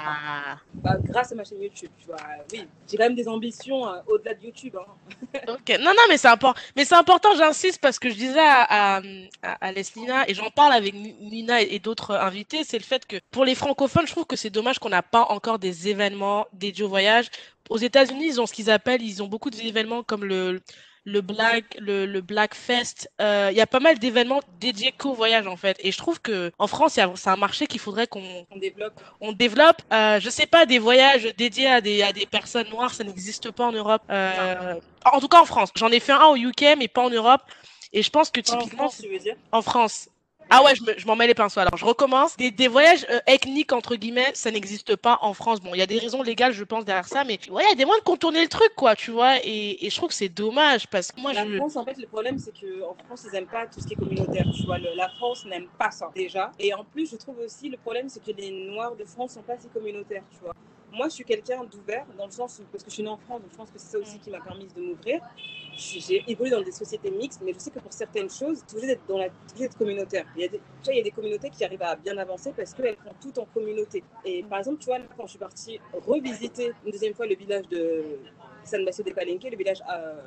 Ah, bah, grâce à ma chaîne YouTube. Tu vois, oui, j'ai quand même des ambitions euh, au-delà de YouTube. hein. Non, non, mais c'est important. Mais c'est important, j'insiste, parce que je disais à, à, à, Leslina, et j'en parle avec Ni- Nina et, et d'autres invités, c'est le fait que pour les francophones, je trouve que c'est dommage qu'on n'a pas encore des événements dédiés au voyage. Aux États-Unis, ils ont ce qu'ils appellent, ils ont beaucoup d'événements comme le le Black, le, le Black Fest, euh, il y a pas mal d'événements dédiés qu'au voyage en fait. Et je trouve que en France, c'est un marché qu'il faudrait qu'on On développe. on développe, euh, je sais pas, des voyages dédiés à des, à des personnes noires, ça n'existe pas en Europe. Euh, en tout cas en France. J'en ai fait un au UK, mais pas en Europe. Et je pense que En typiquement, France, tu veux dire? en France. Ah ouais, je me- je m'en mets les pinceaux. Alors, je recommence. Des, des voyages euh, ethniques, entre guillemets, ça n'existe pas en France. Bon, il y a des raisons légales, je pense, derrière ça, mais ouais, il y a des moyens de contourner le truc, quoi, tu vois. Et, et je trouve que c'est dommage parce que moi, La je. France, en fait, le problème, c'est qu'en France, ils n'aiment pas tout ce qui est communautaire. Tu vois, le- la France n'aime pas ça, déjà. Et en plus, je trouve aussi, le problème, c'est que les Noirs de France sont pas si communautaires, tu vois. Moi, je suis quelqu'un d'ouvert, dans le sens où, parce que je suis née en France, donc je pense que c'est ça aussi qui m'a permis de m'ouvrir. J'ai évolué dans des sociétés mixtes, mais je sais que pour certaines choses, tu d'être dans la, d'être communautaire. Il y, a des, tu vois, il y a des communautés qui arrivent à bien avancer parce qu'elles font tout en communauté. Et par exemple, tu vois, là, quand je suis partie revisiter une deuxième fois le village de San Bacio de Palenque, le village euh,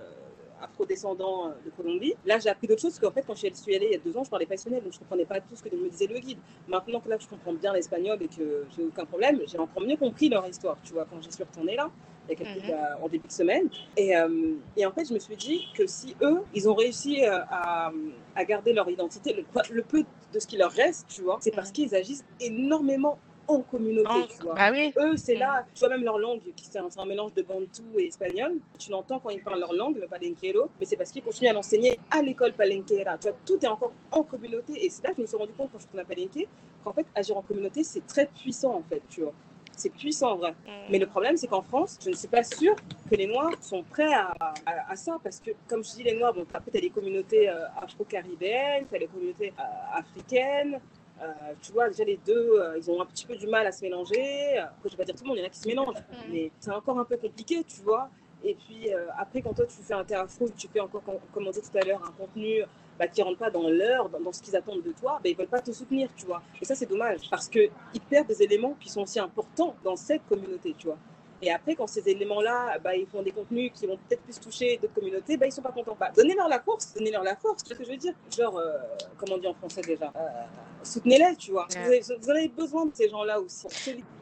afro-descendant euh, de Colombie, là, j'ai appris d'autres choses, parce qu'en fait, quand je suis allée il y a deux ans, je parlais pas espagnol, donc je comprenais pas tout ce que me disait le guide. Maintenant que là, je comprends bien l'espagnol et que j'ai aucun problème, j'ai encore mieux compris leur histoire, tu vois, quand j'y suis retournée là il y a quelques, Mhm. bah, en début de semaine. Et, euh, et en fait, je me suis dit que si eux, ils ont réussi euh, à, à garder leur identité, le, le peu de ce qui leur reste, tu vois, c'est parce Mhm. qu'ils agissent énormément en communauté, En- tu vois. Bah oui. Eux, c'est là, tu vois, même leur langue, qui c'est un, c'est un mélange de bantou et espagnol. Tu l'entends quand ils parlent leur langue, le palenquero, mais c'est parce qu'ils continuent à l'enseigner à l'école palenquera. Tu vois, tout est encore en communauté. Et c'est là que je me suis rendu compte quand je suis à Palenque qu'en fait, agir en communauté, c'est très puissant, en fait, tu vois. C'est puissant, en vrai. Mais le problème, c'est qu'en France, je ne suis pas sûre que les Noirs sont prêts à, à, à ça. Parce que, comme je dis, les Noirs, bon, après, tu as les communautés euh, afro-caribéennes, tu as les communautés euh, africaines. Euh, tu vois, déjà les deux, euh, ils ont un petit peu du mal à se mélanger. Après, je vais pas dire tout le monde, il y en a qui se mélangent. Mais c'est encore un peu compliqué, tu vois. Et puis, euh, après, quand toi, tu fais un terrafo, tu fais encore, com- comme on dit tout à l'heure, un contenu bah, qui ne rentre pas dans l'heure, dans, dans ce qu'ils attendent de toi, bah, ils ne veulent pas te soutenir, tu vois. Et ça, c'est dommage, parce qu'ils perdent des éléments qui sont aussi importants dans cette communauté, tu vois. Et après, quand ces éléments-là, bah, ils font des contenus qui vont peut-être plus toucher d'autres communautés, bah, ils sont pas contents. Bah, donnez-leur la force, donnez-leur la force. C'est ce que je veux dire? Genre, euh, comment on dit en français déjà? Euh, Soutenez-les, tu vois. Ouais. Vous, avez, vous avez besoin de ces gens-là aussi.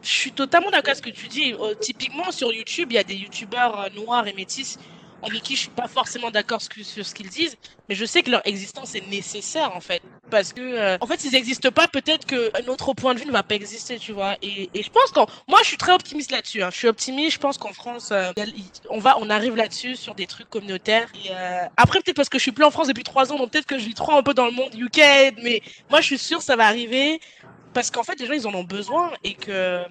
Je suis totalement d'accord avec ce que tu dis. Euh, typiquement, sur YouTube, il y a des youtubeurs noirs et métis avec qui je suis pas forcément d'accord sur, ce qu'ils disent, mais je sais que leur existence est nécessaire en fait. Parce que, euh, en fait, s'ils n'existent pas, peut-être qu'un autre point de vue ne va pas exister, tu vois. Et, et je pense qu'en. Moi, je suis très optimiste là-dessus. Hein. Je suis optimiste. Je pense qu'en France, euh, on, va, on arrive là-dessus sur des trucs communautaires. Et, euh, après, peut-être parce que je suis plus en France depuis trois ans, donc peut-être que je vis trop un peu dans le monde UK, mais moi, je suis sûre que ça va arriver. Parce qu'en fait, les gens, ils en ont besoin et que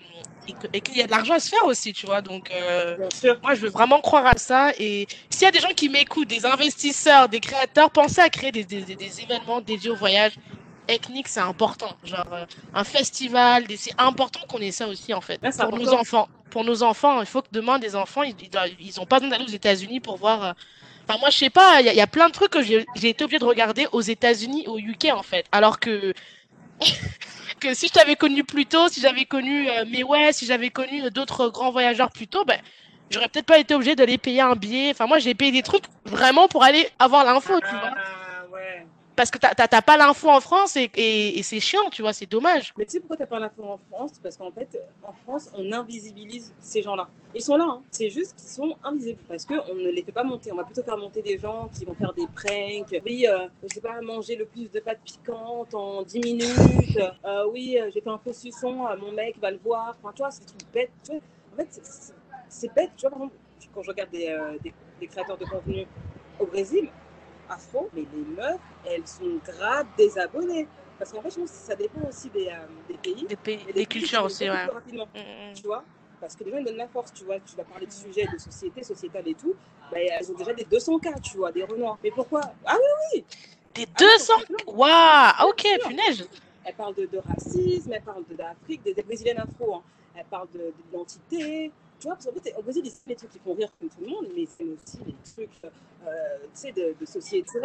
et qu'il y a de l'argent à se faire aussi, tu vois. Donc, euh, moi, je veux vraiment croire à ça. Et s'il y a des gens qui m'écoutent, des investisseurs, des créateurs, pensez à créer des, des, des- événements dédiés au voyage. Ethnique, c'est important. Genre, euh, un festival, des- c'est important qu'on ait ça aussi, en fait. Pour nos enfants. Pour nos enfants, il faut que demain, des enfants, ils, ils, doivent- ils ont pas besoin d'aller aux États-Unis pour voir. euh, Enfin, moi, je sais pas, il y, y a plein de trucs que j'ai j'ai été obligée de regarder aux États-Unis, au UK, en fait. Alors que que si je t'avais connu plus tôt, si j'avais connu euh, ouais, si j'avais connu euh, d'autres grands voyageurs plus tôt, ben j'aurais peut-être pas été obligée d'aller payer un billet. Enfin moi j'ai payé des trucs vraiment pour aller avoir l'info, tu vois. Parce que t'as- t'as pas l'info en France et, c'est chiant, tu vois, c'est dommage. Mais tu sais pourquoi tu n'as pas l'info en France? Parce qu'en fait, en France, on invisibilise ces gens-là. Ils sont là, hein. c'est juste qu'ils sont invisibles parce qu'on ne les fait pas monter. On va plutôt faire monter des gens qui vont faire des pranks. Oui, euh, je sais pas, manger le plus de pâtes piquantes en 10 minutes. Euh, oui, euh, j'ai fait un faux suçon, euh, mon mec va le voir. Enfin, tu vois, c'est des trucs bêtes. Tu. En fait, c'est- bête. Tu vois, par exemple, quand je regarde des créateurs de contenu au Brésil, afro, mais les meufs, elles sont grave désabonnées. Parce qu'en fait, je pense que ça dépend aussi des, euh, des pays. Des, pays, des cultures aussi, ouais. rapidement, Mm, mm. tu vois parce que les gens ils donnent la force, tu vois. Tu vas parler de sujets de société, sociétale et tout. Bah, elles ont déjà des 200 cas, tu vois, des renois. Mais pourquoi? Ah oui, Des Ah non, 200 complètement. Waouh, ok, Bien sûr. punaise. elle parle de, de racisme, elle parle de- d'Afrique, des, des brésiliennes afro. hein. Elle parle de, d'identité. Tu vois, parce qu'en trucs qui font rire comme tout le monde, mais c'est aussi des trucs, euh, tu sais, de, de société.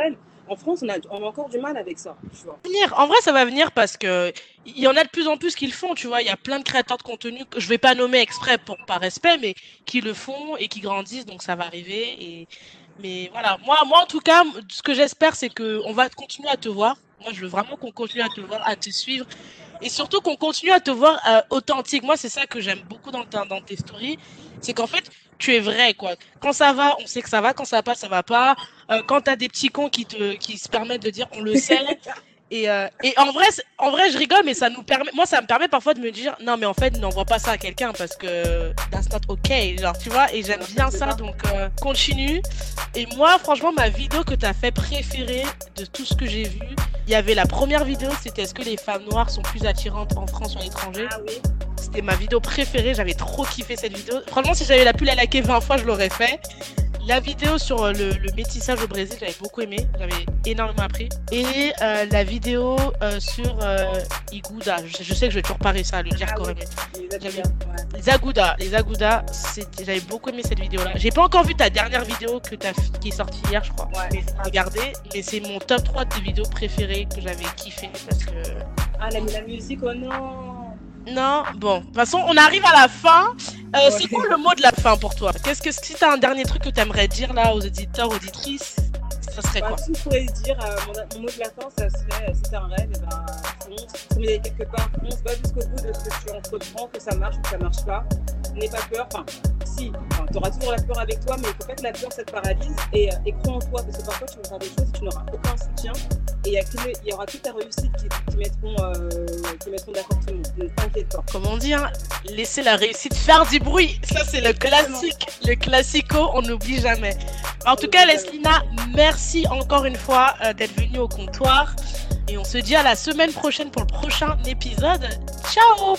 En France, on a, on a encore du mal avec ça. En vrai, ça va venir parce que il y en a de plus en plus qui le font, tu vois. Il y a plein de créateurs de contenu que je vais pas nommer exprès pour par respect, mais qui le font et qui grandissent, donc ça va arriver. Et mais voilà, moi, moi en tout cas, ce que j'espère, c'est que on va continuer à te voir. Moi, je veux vraiment qu'on continue à te voir, à te suivre, et surtout qu'on continue à te voir euh, authentique. Moi, c'est ça que j'aime beaucoup dans, ta- dans tes stories, c'est qu'en fait, tu es vrai, quoi. Quand ça va, on sait que ça va. Quand ça va pas, ça va pas. Euh, quand t'as des petits cons qui te, qui se permettent de dire, on le sait. Et, euh, et en vrai, en vrai, je rigole, mais ça nous permet, moi, ça me permet parfois de me dire, non, mais en fait, n'envoie pas ça à quelqu'un parce que that's not okay, genre, tu vois. Et j'aime bien ça, donc euh, continue. Et moi, franchement, ma vidéo que t'as fait préférée de tout ce que j'ai vu, il y avait la première vidéo, c'était est-ce que les femmes noires sont plus attirantes en France ou à l'étranger. Ah oui. C'était ma vidéo préférée, j'avais trop kiffé cette vidéo. Franchement, si j'avais la pu la liker 20 fois, je l'aurais fait. La vidéo sur euh, le, le métissage au Brésil, j'avais beaucoup aimé, j'avais énormément appris. Et euh, la vidéo euh, sur euh, Iguda, je, je sais que je vais toujours réussir à le dire Ah oui. correctement. Les Agudas, J'avais- ouais. Les Aguda, les Aguda, c'était- j'avais beaucoup aimé cette vidéo-là. J'ai pas encore vu ta dernière vidéo que qui est sortie hier, je crois. Ouais. Mais regardez, mais c'est mon top 3 de vidéos préférées que j'avais kiffé parce que Ah, la, la musique, oh non Non, bon, de toute façon, on arrive à la fin. Euh, Ouais. C'est quoi le mot de la fin pour toi? Qu'est-ce que si t'as un dernier truc que t'aimerais dire là aux auditeurs, auditrices, ça serait Bah, quoi si je dire, euh, mon, mot de la fin, ça serait, euh, c'est un rêve, et ben, es quelque part, fonce, va jusqu'au bout de ce que tu entreprends, que ça marche ou que ça marche pas. N'aie pas peur, enfin, si, enfin, tu auras toujours la peur avec toi, mais il faut pas que la peur, ça te paralyse, et, euh, et crois en toi, parce que parfois, tu vas faire des choses et tu n'auras aucun soutien, et il y, aura que ta réussite qui, qui mettront, euh, qui mettront d'accord tout le monde. Ne t'inquiète pas. Comme on dit, hein, laisser la réussite faire du bruit. Ça, c'est le classique, le classico, on n'oublie jamais. En tout cas, Leslina, merci encore une fois euh, d'être venue au comptoir. Et on se dit à la semaine prochaine pour le prochain épisode. Ciao